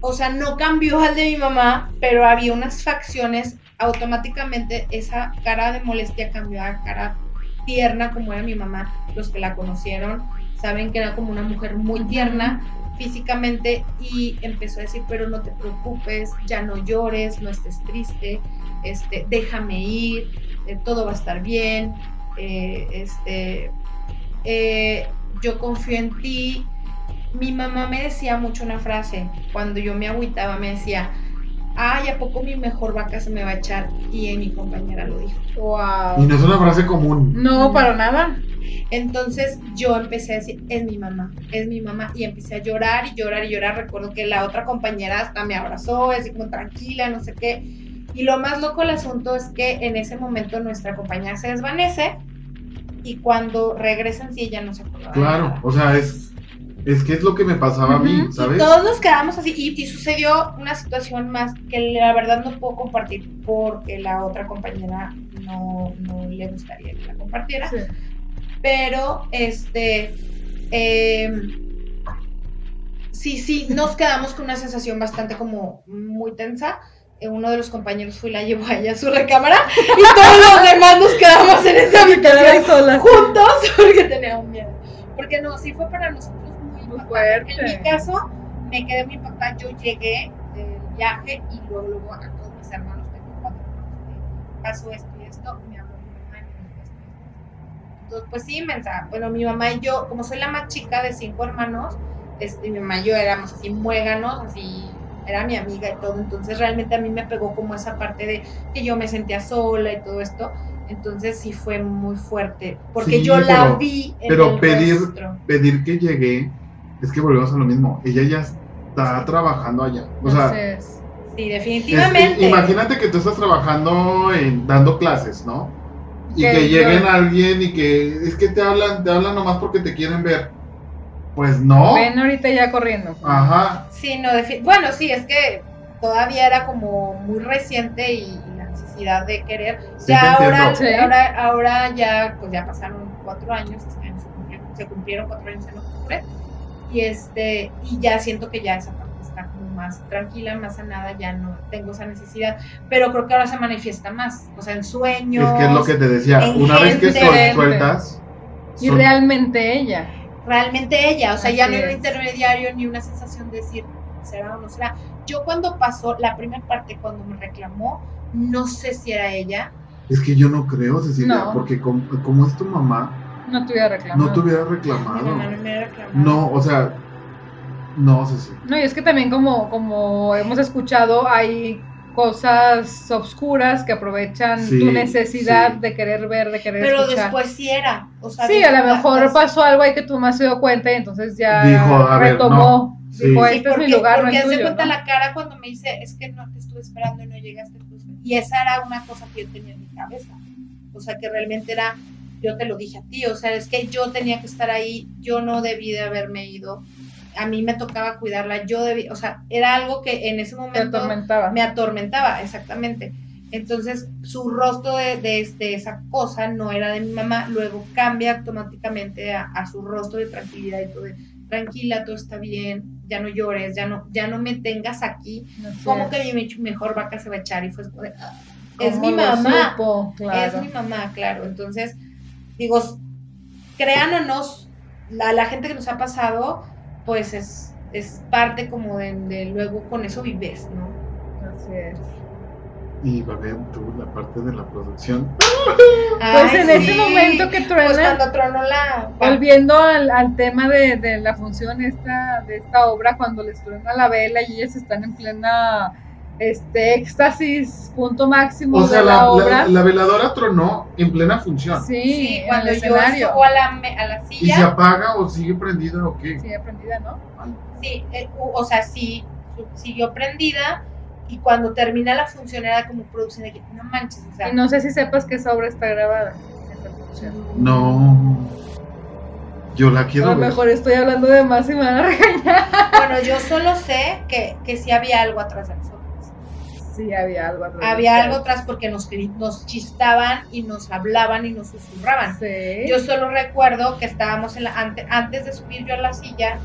o sea, no cambió al de mi mamá, pero había unas facciones, automáticamente esa cara de molestia cambió a cara tierna como era mi mamá. Los que la conocieron saben que era como una mujer muy tierna físicamente y empezó a decir, pero no te preocupes, ya no llores, no estés triste, este, déjame ir, eh, todo va a estar bien, eh, este, eh, yo confío en ti. Mi mamá me decía mucho una frase, cuando yo me agüitaba me decía, ay, ¿a poco mi mejor vaca se me va a echar? Y eh, mi compañera lo dijo. y Wow. no es una frase común. No, para nada. Entonces yo empecé a decir, es mi mamá, es mi mamá, y empecé a llorar y llorar y llorar. Recuerdo que la otra compañera hasta me abrazó, así como tranquila, no sé qué. Y lo más loco del asunto es que en ese momento nuestra compañera se desvanece y cuando regresan sí ella no se acordaba. de Claro, o sea, es, es que es lo que me pasaba a mí. ¿sabes? Todos nos quedamos así y, y sucedió una situación más que la verdad no puedo compartir porque la otra compañera no, no le gustaría que la compartiera. Sí. Pero este eh, sí, sí, nos quedamos con una sensación bastante como muy tensa. Eh, uno de los compañeros fue y la llevó a ella a su recámara y todos los demás nos quedamos en esa Me habitación sola. juntos porque teníamos miedo. Porque no, sí fue para nosotros muy, Muy fuerte. En mi caso, me quedé muy impactada. Yo llegué del viaje y luego, luego a todos mis hermanos, tengo cuatro hermanos, que pasó esto y esto, me habló mi mamá y me dijo esto y esto. Entonces, pues sí, mensa. Bueno, mi mamá y yo, como soy la más chica de cinco hermanos, este, mi mamá y yo éramos así muéganos, así era mi amiga y todo, entonces realmente a mí me pegó como esa parte de que yo me sentía sola y todo esto, entonces sí fue muy fuerte, porque Sí, yo la vi en pero el pedir- rostro. Pedir que llegue, es que volvemos a lo mismo. Ella ya está trabajando allá. O sea, Entonces, Sí, es- definitivamente. imagínate que tú estás trabajando en, dando clases, ¿no? Y Que que yo- lleguen alguien y que es que te hablan, te hablan nomás porque te quieren ver. Pues no. ven ahorita ya corriendo. Ajá. Sí, no, bueno, sí, es que todavía era como muy reciente y, la necesidad de querer. Sí, ya ahora. Sí. ahora, ahora ya, pues ya pasaron cuatro años, este año se cumplieron, se cumplieron cuatro años en octubre, y este, y ya siento que ya esa parte más tranquila, más sanada, ya no tengo esa necesidad, pero creo que ahora se manifiesta más, o sea, en sueños. Es que es lo que te decía. Una vez que sueltas. Y son- realmente ella. realmente ella, o sea, ya Así no hay un intermediario ni una sensación de decir será o no será. Yo cuando pasó la primera parte, cuando me reclamó, no sé si era ella, Es que yo no creo, Cecilia, No. porque como, como es tu mamá, No te hubiera reclamado. no te hubiera reclamado. me. No, o sea, no, Cecilia. No, y es que también como, como hemos escuchado, hay cosas obscuras que aprovechan Sí, tu necesidad sí. de querer ver, de querer Pero escuchar. después sí era, o sea, sí, a lo mejor pasó algo ahí que tú más se dio cuenta y entonces ya Dijo, a ver, retomó. no. Sí. Dijo, Sí, este porque, es mi lugar, no porque es tuyo. cuenta ¿no? la cara cuando me dice, es que no te estuve esperando y no llegaste. tú". Y esa era una cosa que yo tenía en mi cabeza. O sea, que realmente era, yo te lo dije a ti, o sea, es que yo tenía que estar ahí, yo no debí de haberme ido. A mí me tocaba cuidarla, yo debí, o sea, era algo que en ese momento atormentaba. me atormentaba, exactamente. Entonces, su rostro de, de, de esa cosa no era de mi mamá, luego cambia automáticamente a, a su rostro de tranquilidad y todo de, tranquila, todo está bien, ya no llores, ya no, ya no me tengas aquí, Así como es. que mi mejor vaca se va a echar y fue como "Ah, es ¿Cómo mi mamá, supo? Claro. es mi mamá, claro. Entonces, digo, no, la, la gente que nos ha pasado, pues es, es parte como de, de luego con eso vives, ¿no? Así es. Y va bien tú, la parte de la producción. Pues en ese momento que Pues truena, cuando tronó la. volviendo al, al tema de, de la función esta, de esta obra, cuando les truena la vela y ellas están en plena este éxtasis, punto máximo O sea, de la, la, la- obra. la veladora tronó en plena función. sí, cuando el yo escenario. subo a la, a la ¿Y se silla. apaga o sigue prendida o qué? Sí, aprendida, ¿no? Sí, eh, o sea, sí, siguió prendida. Y cuando termina la función era como producción de que no manches, o sea. Y no sé si sepas que esa obra está grabada. función. No. Yo la A quiero lo ver. mejor estoy hablando de más y me van a regañar. Bueno, yo solo sé que, que sí había algo atrás de nosotros. Sí, había algo atrás. Había algo atrás porque nos, nos chistaban y nos hablaban y nos susurraban. Sí. Yo solo recuerdo que estábamos en la, ante- antes de subir yo a la silla,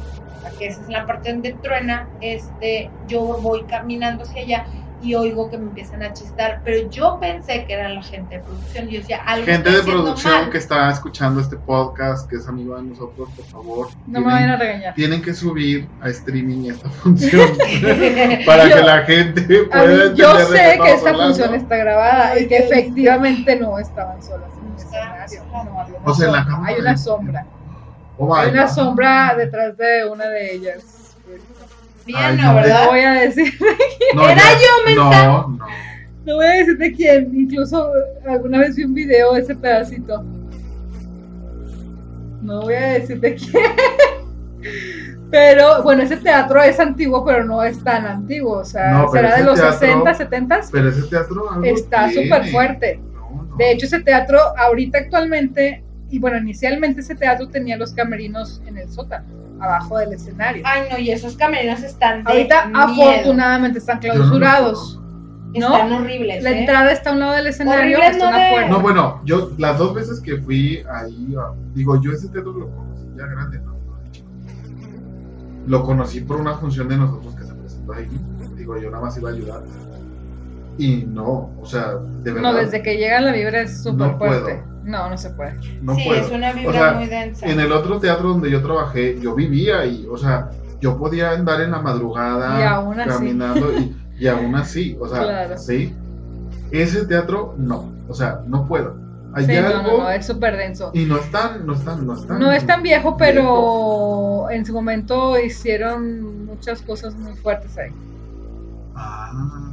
que esa es la parte donde truena, este, yo voy caminando hacia allá y oigo que me empiezan a chistar, pero yo pensé que era la gente de producción, y yo decía, algo Gente de producción mal. que está escuchando este podcast, que es amigo de nosotros, por favor. no me vayan a regañar. Tienen que subir a streaming esta función para Yo- que la gente mí, pueda yo entender de sé que esta hablando. función está grabada y que efectivamente no estaban solas en el Está- escenario. No, había una O sea, en la sombra, cámara hay una sombra. Oh, Hay una sombra detrás de una de ellas. Bien, ¿no, no, No ¿verdad? voy a decir, No, Era yo, mensa. No, no. no voy a decir de quién. Incluso alguna vez vi un video de ese pedacito. No voy a decir de quién. Pero bueno, ese teatro es antiguo, pero no es tan antiguo. O sea, No, será de los teatro- 60, 70. Pero ese teatro algo Está súper fuerte. No, no. De hecho, ese teatro, ahorita actualmente, y bueno, inicialmente ese teatro tenía los camerinos en el sótano, abajo del escenario. Ay, no, y esos camerinos están de Ahorita, miedo. afortunadamente, están clausurados. ¿no? Están horribles, La ¿eh? entrada está a un lado del escenario, Horribles, no una de-. No, bueno, yo las dos veces que fui ahí, ah, digo, yo ese teatro lo conocí ya grande, ¿no? Lo conocí por una función de nosotros que se presentó ahí. Digo, yo nada más iba a ayudar. Y no, o sea, de verdad. No, desde que llega la vibra es súper No fuerte. puedo. No, no se puede. no sí, puedo. es una vibra O sea, muy densa. En el otro teatro donde yo trabajé, yo vivía ahí, o sea, yo podía andar en la madrugada Y aún así. caminando y, y aún así, o sea, Claro. sí. Ese teatro no, o sea, no puedo. Hay Sí, algo no, no, es súper denso. y no es tan, no es tan, no es tan. No es tan viejo, pero en su momento hicieron muchas cosas muy fuertes ahí. Ah.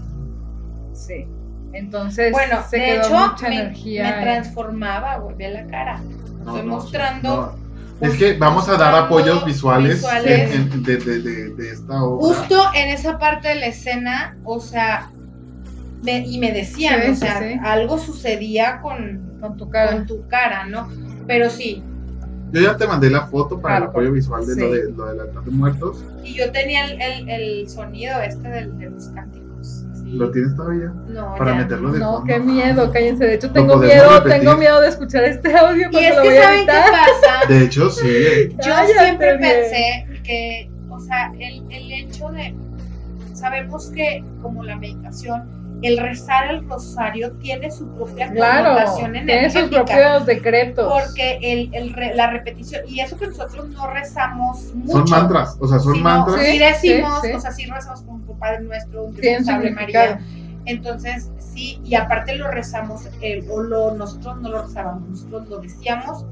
Sí. Entonces, Bueno, se de quedó hecho, mucha me, energía. me en- transformaba, güey, ve la cara. No, Estoy no, mostrando. no. Es que vamos a dar apoyos visuales, visuales. en- en- de, de- de- de esta obra. Justo en esa parte de la escena, o sea, me- y me decían, Sí, o sea, sí. algo sucedía con, con tu cara. con tu cara, ¿no? Pero sí, Yo ya te mandé la foto para el apoyo visual de, lo, de lo altar de muertos. y yo tenía el, el- el sonido este del- de, los. ¿Lo tienes todavía? No, Para ya. meterlo de No, fondo. qué miedo, cállense. De hecho, tengo miedo, repetir. tengo miedo de escuchar este audio Y es lo que voy a ¿saben qué pasa? De hecho, sí. Yo Cállate, siempre bien. pensé que, o sea, el, el hecho de, sabemos que como la meditación, el rezar el rosario tiene su propia Claro, connotación tiene sus energética. propios decretos. Porque el, el re- la repetición, y eso que nosotros no rezamos mucho. Son mantras, o sea, son sino mantras. Sí, Sí, decimos, sí, sí. o sea, sí rezamos como un Padre Nuestro, un Dios. María. Entonces, sí, y aparte lo rezamos, eh, o lo, nosotros no lo rezábamos, nosotros lo decíamos,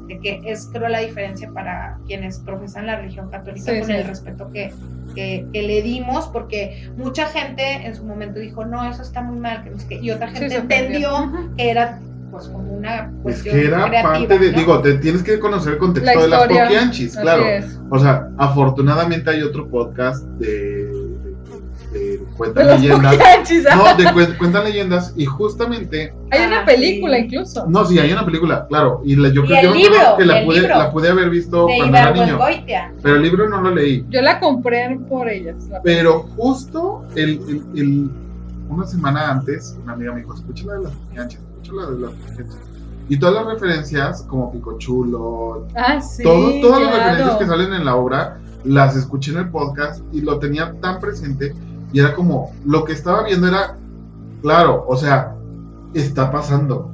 este, que es creo la diferencia para quienes profesan la religión católica Sí, con sí. el respeto que, que, que le dimos, porque mucha gente en su momento dijo, no, eso está muy mal, que qué", y otra gente entendió que era pues como una Es cuestión que era creativa, parte de, ¿no? digo, te tienes que conocer el contexto La de las poquianchis, claro. es. O sea, afortunadamente hay otro podcast de, de cuentan los leyendas. ¿ah? No, de cuen- cuentan leyendas y justamente, Hay Ah, una película sí. incluso. no, sí, hay una película, claro, y la, yo Y creo el libro, que la el pude, libro. la pude haber visto de cuando era niño, Goitia. pero el libro no lo leí. Yo la compré por ellas. la Pero justo el, el- el- una semana antes, una amiga me dijo, escucha la de las poquianchis, escucha la de las. Y todas las referencias, como Picochulo, Ah, sí. todo, todas las referencias que salen en la obra, las escuché en el podcast y lo tenía tan presente y era como, lo que estaba viendo era, claro, o sea, está pasando.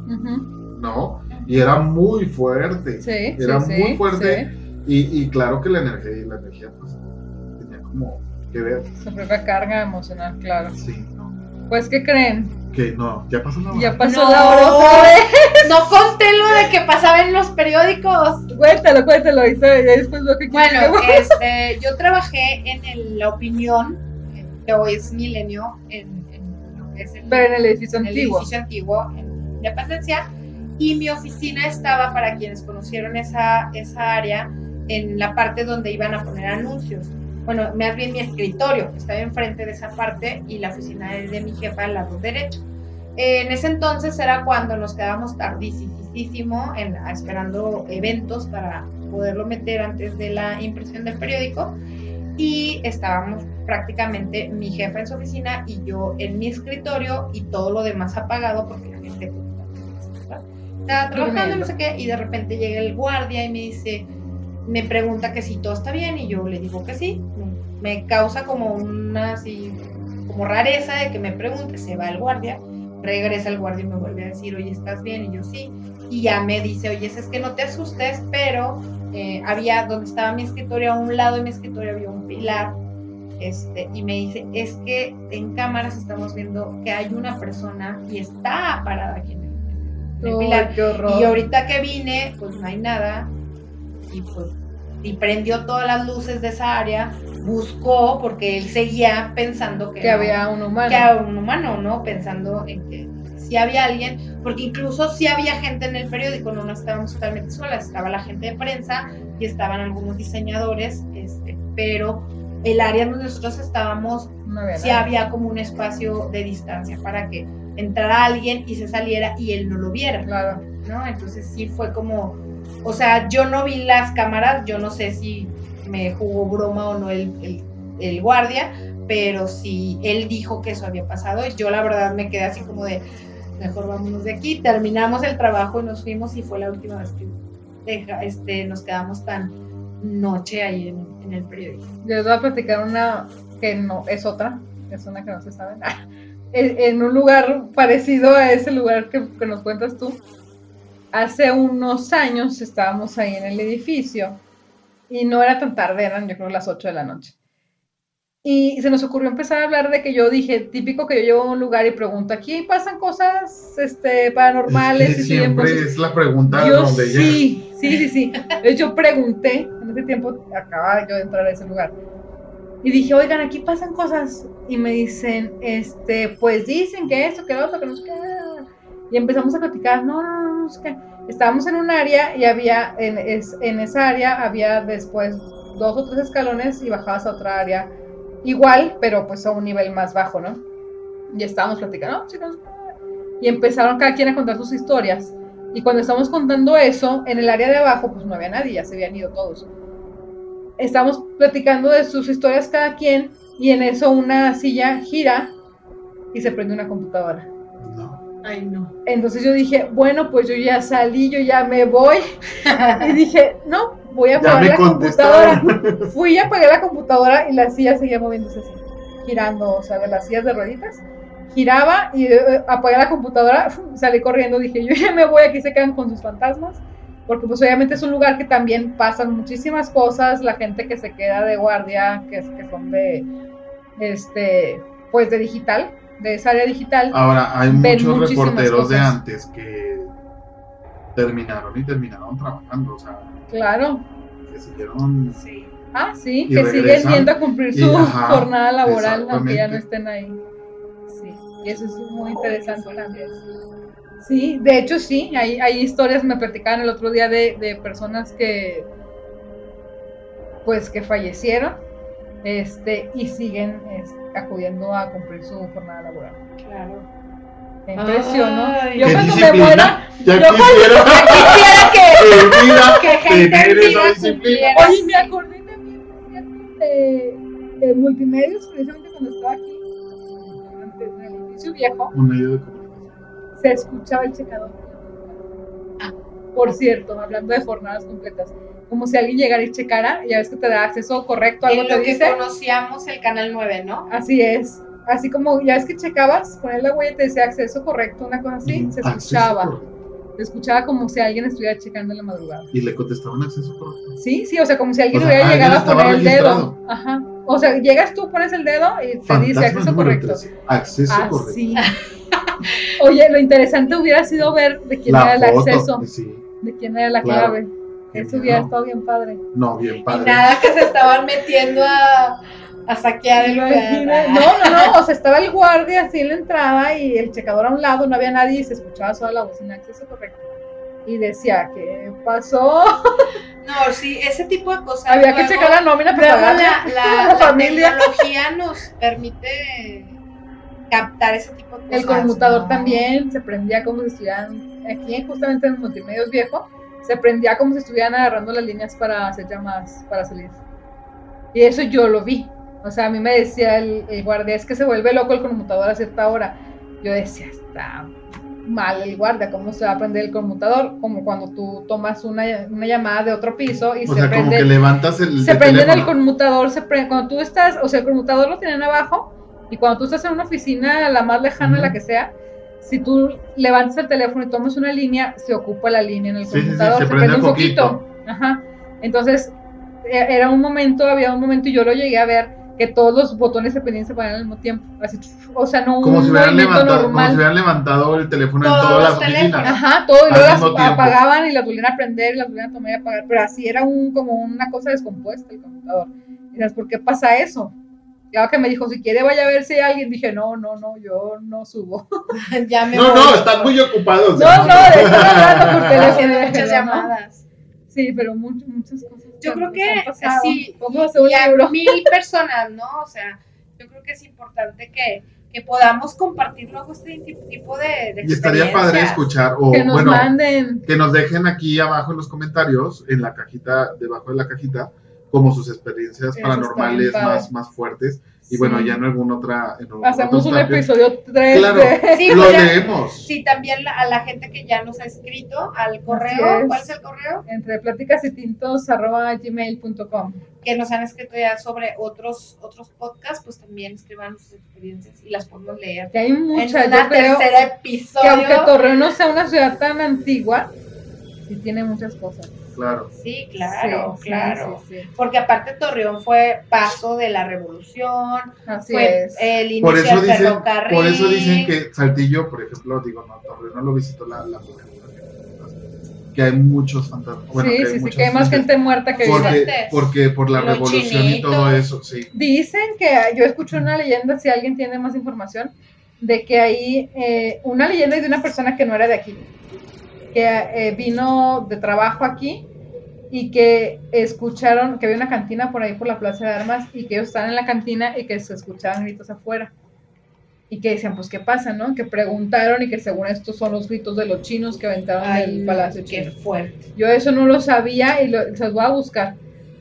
¿no? Y era muy fuerte. Sí, Era sí, muy fuerte. sí. Y, y claro que la energía, la energía pues, tenía como que ver. Su propia carga emocional, claro. Sí, no. Pues, ¿qué creen? Que no, ya pasó la hora. Ya pasó No. la hora otra vez. No conté lo de que pasaba en los periódicos. Cuéntalo, cuéntalo. Ahorita ya después lo que Bueno, este, yo trabajé en el- la opinión, que hoy es Milenio, en, en lo que es el, Pero en el edificio en el antiguo. edificio antiguo en Independencia, y mi oficina estaba, para quienes conocieron esa, esa área, en la parte donde iban a poner anuncios. Bueno, más bien mi escritorio, estaba enfrente de esa parte, y la oficina de, de mi jefa al lado derecho. En ese entonces era cuando nos quedábamos tardísimo en, esperando eventos para poderlo meter antes de la impresión del periódico y estábamos prácticamente mi jefa en su oficina y yo en mi escritorio y todo lo demás apagado porque la gente estaba trabajando no sé qué y de repente llega el guardia y me dice me pregunta que si todo está bien y yo le digo que sí. Me, causa como una así como rareza de que me pregunte se va el guardia regresa el guardia y me vuelve a decir oye estás bien y yo sí y ya me dice oye es que no te asustes pero eh, había donde estaba mi escritorio, a un lado de mi escritorio había un pilar, este, y me dice, es que en cámaras estamos viendo que hay una persona y está parada aquí en el, en el Uy, pilar. Y ahorita que vine, pues no hay nada, y pues, y prendió todas las luces de esa área, buscó, porque él seguía pensando que, que no- había un humano. que a un humano, ¿no? Pensando en que si había alguien, porque incluso si había gente en el periódico, no, no estábamos totalmente solas, estaba la gente de prensa y estaban algunos diseñadores, este, pero el área donde nosotros estábamos No había sí había como un espacio de distancia para que entrara alguien y se saliera y él no lo viera, Claro. ¿no? Entonces sí fue como, o sea, yo no vi las cámaras, yo no sé si me jugó broma o no el, el, el guardia, pero sí, él dijo que eso había pasado yo la verdad me quedé así como de, mejor vámonos de aquí, terminamos el trabajo y nos fuimos y fue la última vez que deja- este, nos quedamos tan noche ahí en, en el periódico. Les voy a platicar una que no es otra, es una que no se sabe. En, en un lugar parecido a ese lugar que, que nos cuentas tú, hace unos años estábamos ahí en el edificio y no era tan tarde, eran yo creo las 8 de la noche. Y se nos ocurrió empezar a hablar de que yo dije, típico que yo llego a un lugar y pregunto, aquí pasan cosas este, paranormales Es que y siempre voces?" es la pregunta Yo donde sí, sí, sí, sí. Yo pregunté en en ese tiempo acababa yo de entrar a ese lugar. Y dije, oigan, aquí pasan cosas. Y me dicen, este, pues dicen que esto, que lo otro, que no sé qué. Y empezamos a platicar, no, no, no, Estábamos en un área y había, en, es, en esa área había después dos o tres escalones y bajabas a otra área igual, pero pues a un nivel más bajo, ¿no? Y estábamos platicando, chicos. Y empezaron cada quien a contar sus historias. Y cuando estamos contando eso, en el área de abajo, pues no había nadie, ya se habían ido todos. Estamos platicando de sus historias cada quien y en eso una silla gira y se prende una computadora. Ay, no. Entonces yo dije, bueno, pues yo ya salí, yo ya me voy. y dije, no, voy a apagar la computadora. Fui a apagar la computadora y la silla seguía moviéndose así, girando, o sea, de las sillas de rueditas. Giraba y eh, apagué la computadora, salí corriendo, dije, yo ya me voy, aquí se quedan con sus fantasmas. Porque pues obviamente es un lugar que también pasan muchísimas cosas, la gente que se queda de guardia, que, es- que son de, este, pues de digital, de esa área digital. Ahora, hay muchos reporteros de antes que terminaron y terminaron trabajando, o sea, Claro. que siguieron Sí. Ah, sí, Y que siguen yendo a cumplir y- su ajá, jornada laboral, aunque ya no estén ahí. Sí, y eso es muy interesante también. Sí, de hecho sí, hay, hay historias, me platicaban el otro día de, de personas que, pues que fallecieron, este, y siguen es, acudiendo a cumplir su jornada laboral. Claro. Me impresionó. Ay. Yo ¡Qué cuando me muera, Ya yo cuando quisiera quisiera que que gente disciplina. Oye, me acordé también cierto, de, de multimedios, precisamente cuando estaba aquí, antes del edificio viejo, Un medio de comunicación. se escuchaba el checador. Ah, por cierto, hablando de jornadas completas, como si alguien llegara y checara, ya ves que te da acceso correcto, algo En te lo que dice. conocíamos el canal 9, ¿no? Así es. Así como ya ves que checabas, poner la huella y te decía acceso correcto, una cosa así, se escuchaba. correcto. Se escuchaba como si alguien estuviera checando en la madrugada. Y le contestaban acceso correcto. Sí, sí, o sea, como si alguien O sea, hubiera alguien llegado a poner el dedo. Ajá. O sea, llegas tú, pones el dedo y te dice acceso correcto. Acceso correcto. Así. Oye, lo interesante hubiera sido ver de quién era el foto, acceso, Sí. de quién era la Claro. clave. Eso hubiera estado bien padre. No, bien Y padre. nada que se estaban metiendo a, a saquear el lugar. No, no, no, o sea, estaba el guardia así en la entrada y el checador a un lado, no había nadie y se escuchaba sola la bocina, acceso correcto. Y decía, ¿qué pasó? No, sí, ese tipo de cosas. había que checar la nómina para Luego la, la, la la familia. tecnología nos permite captar ese tipo de cosas. El conmutador ¿no? también se prendía como si estuvieran, aquí justamente en Multimedios Viejo, se prendía como si estuvieran agarrando las líneas para hacer llamadas, para salir. Y eso yo lo vi. O sea, a mí me decía el, el guardia, es que se vuelve loco el conmutador a cierta hora. Yo decía, está mal el guardia, ¿cómo se va a prender el conmutador? Como cuando tú tomas una, una llamada de otro piso y O se sea, como prende que levantas el, se el prende en el teléfono. conmutador, se prende, cuando tú estás, o sea, el conmutador lo tienen abajo y cuando tú estás en una oficina, la más lejana, Ujú. la que sea, si tú levantas el teléfono y tomas una línea, se ocupa la línea en el Sí, sí, sí, conmutador, se se, prende prende un poquito. poquito. Ajá. Entonces, e- era un momento, había un momento y yo lo llegué a ver que todos los botones se prendían y se ponían al mismo tiempo. Así, o sea, no Como un si, hubieran movimiento levantado, como normal. si hubieran levantado el teléfono Todos en todas las oficinas. Ajá, todo, y luego las mismo tiempo. apagaban y las volvían a prender y las volvían a tomar y apagar, pero así era un como una cosa descompuesta el computador. Y dices, ¿por qué pasa eso? Claro que me dijo, si quiere vaya a ver si hay alguien. Dije, no, no, no, yo no subo. ya me No, voy. no, están muy ocupados. No, no, de estar hablando por teléfono. muchas no. llamadas. Sí, pero muchas, muchas cosas. Yo creo que sí, un y a mil personas, ¿no? O sea, yo creo que es importante que, que podamos compartir luego este tipo- de, de Y estaría padre escuchar, o Que nos bueno, manden. que nos dejen aquí abajo en los comentarios, en la cajita, debajo de la cajita, como sus experiencias Eso paranormales más, más fuertes. Y bueno, Sí. ya en algún otra. En algún Hacemos otro un episodio 3 Claro. Sí, Lo leemos. Sí, también a la gente que ya nos ha escrito al correo. es. ¿Cuál es el correo? entre pláticas y tintos arroba gmail.com. Que nos han escrito ya sobre otros otros podcasts, pues también escriban sus experiencias y las podemos leer. Que hay muchas, en yo creo que aunque Torreón no sea una ciudad tan antigua, sí tiene muchas cosas. Claro. Sí, claro, Sí, claro. sí, sí. Porque aparte Torreón fue paso de la revolución, Así fue es. el inicio Por eso, del dicen, ferrocarril. por eso dicen que Saltillo, por ejemplo, digo, no, Torreón no lo visitó la, la mujer, que hay muchos fantasmas. Bueno, sí, que sí, sí, que hay más gente muerta que porque, porque por la Los revolución y todo eso, sí. Dicen que yo escuché una leyenda, si alguien tiene más información, de que hay eh, una leyenda de una persona que no era de aquí, que eh, vino de trabajo aquí y que escucharon que había una cantina por ahí por la Plaza de Armas y que ellos estaban en la cantina y que se escuchaban gritos afuera. Y que decían, pues, ¿qué pasa, no? Que preguntaron y que según estos son los gritos de los chinos que aventaron del Palacio qué Chino. fuerte. Yo eso no lo sabía y lo, se los voy a buscar.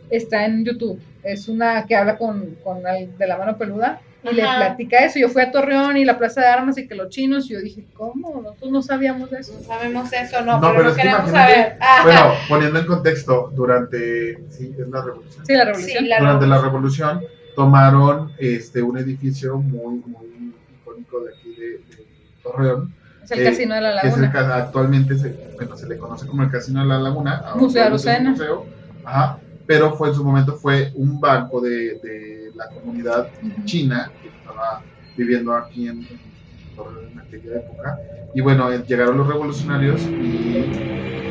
Está en YouTube. Es una que habla con, con el de la mano peluda y le platica eso. Yo fui a Torreón y la Plaza de Armas y que los chinos, y yo dije, ¿cómo? Nosotros no sabíamos de eso. No sabemos eso, no, No, pero, pero no es que queremos imagínate, saber. Ajá. Bueno, poniendo en contexto, durante, sí, es la revolución. Sí, la Sí, revolución. la durante la revolución. tomaron este un edificio muy muy icónico de aquí de, de Torreón Es el eh, casino de la que es el laguna. actualmente se, bueno, se le conoce como el casino de la laguna Museo un Aroceana. museo, ajá, pero fue en su momento fue un banco de, de la comunidad Ujú. china que estaba viviendo aquí en, en aquella época y bueno eh, llegaron los revolucionarios y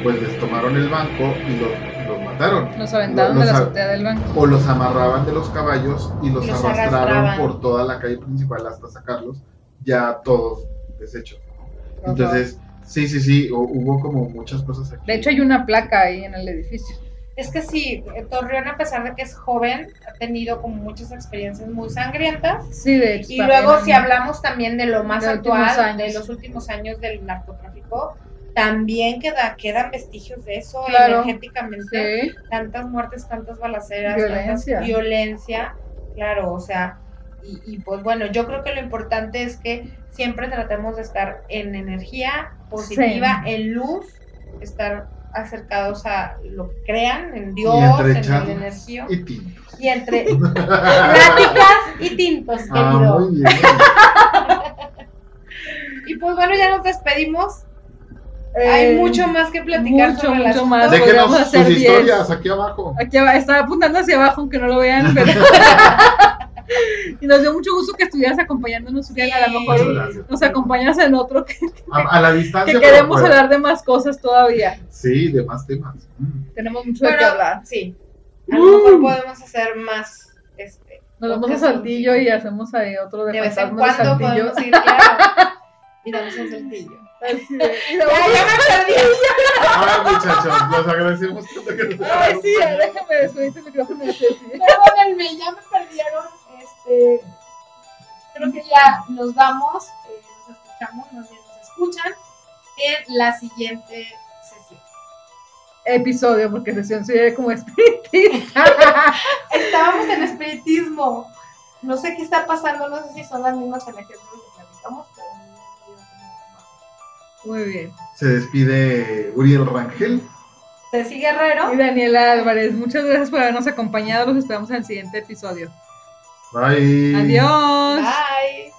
pues les tomaron el banco y los, los mataron Nos aventaron Los de la azotea del banco. o los amarraban de los caballos y los, Los arrastraban arrastraban. por toda la calle principal hasta sacarlos, ya todos deshechos. ¿no? Entonces, sí, sí, sí, hu- hubo como muchas cosas aquí. De hecho, hay una placa ahí en el edificio. Es que sí, eh, Torreón, a pesar de que es joven, ha tenido como muchas experiencias muy sangrientas. Sí, de hecho. Y luego, si hablamos también de lo más De actual, de los últimos años del narcotráfico, también queda, quedan vestigios de eso Claro. energéticamente. Sí, Tantas muertes, tantas balaceras, Violencia. tantas violencia, claro, o sea, y, y pues bueno, yo creo que lo importante es que siempre tratemos de estar en energía positiva, en luz, estar acercados a lo que crean, en Dios, en el charlas energía, y tintos. y entre pláticas y tintos, Ah, querido. muy bien. Y pues bueno, ya nos despedimos. Eh, Hay mucho más que platicar mucho, sobre mucho más. Déjenos sus diez. historias aquí abajo. Aquí aba- estaba apuntando hacia abajo, aunque no lo vean, pero... y nos dio mucho gusto que estuvieras acompañándonos, Uriel. A lo mejor gracias. nos acompañas en otro que, A, a la distancia. que queremos hablar de más cosas todavía. Sí, de más temas. Mm. Tenemos mucho de qué Bueno, hablar. sí. A lo mejor podemos hacer más. Este, Nos vamos a Saltillo y hacemos ahí otro de, De vez en cuando Saltillo. podemos ir, claro. Y damos un saltillo. Así de- y Ya, ya me perdí. Ay, muchachos, los agradecemos Ay, sí, déjame despedirte el micrófono. Perdónenme, ya me perdieron. Este, creo que ya nos vamos. eh, nos escuchamos, nos, nos escuchan en la siguiente sesión. Episodio, porque sesión soy como espiritista. Estábamos en espiritismo. No sé qué está pasando, no sé si son las mismas energías que platicamos, pero Muy bien. Se despide Uriel Rangel. Ceci Guerrero. Y Daniela Álvarez, muchas gracias por habernos acompañado. Los esperamos en el siguiente episodio. Bye. Adiós. Bye.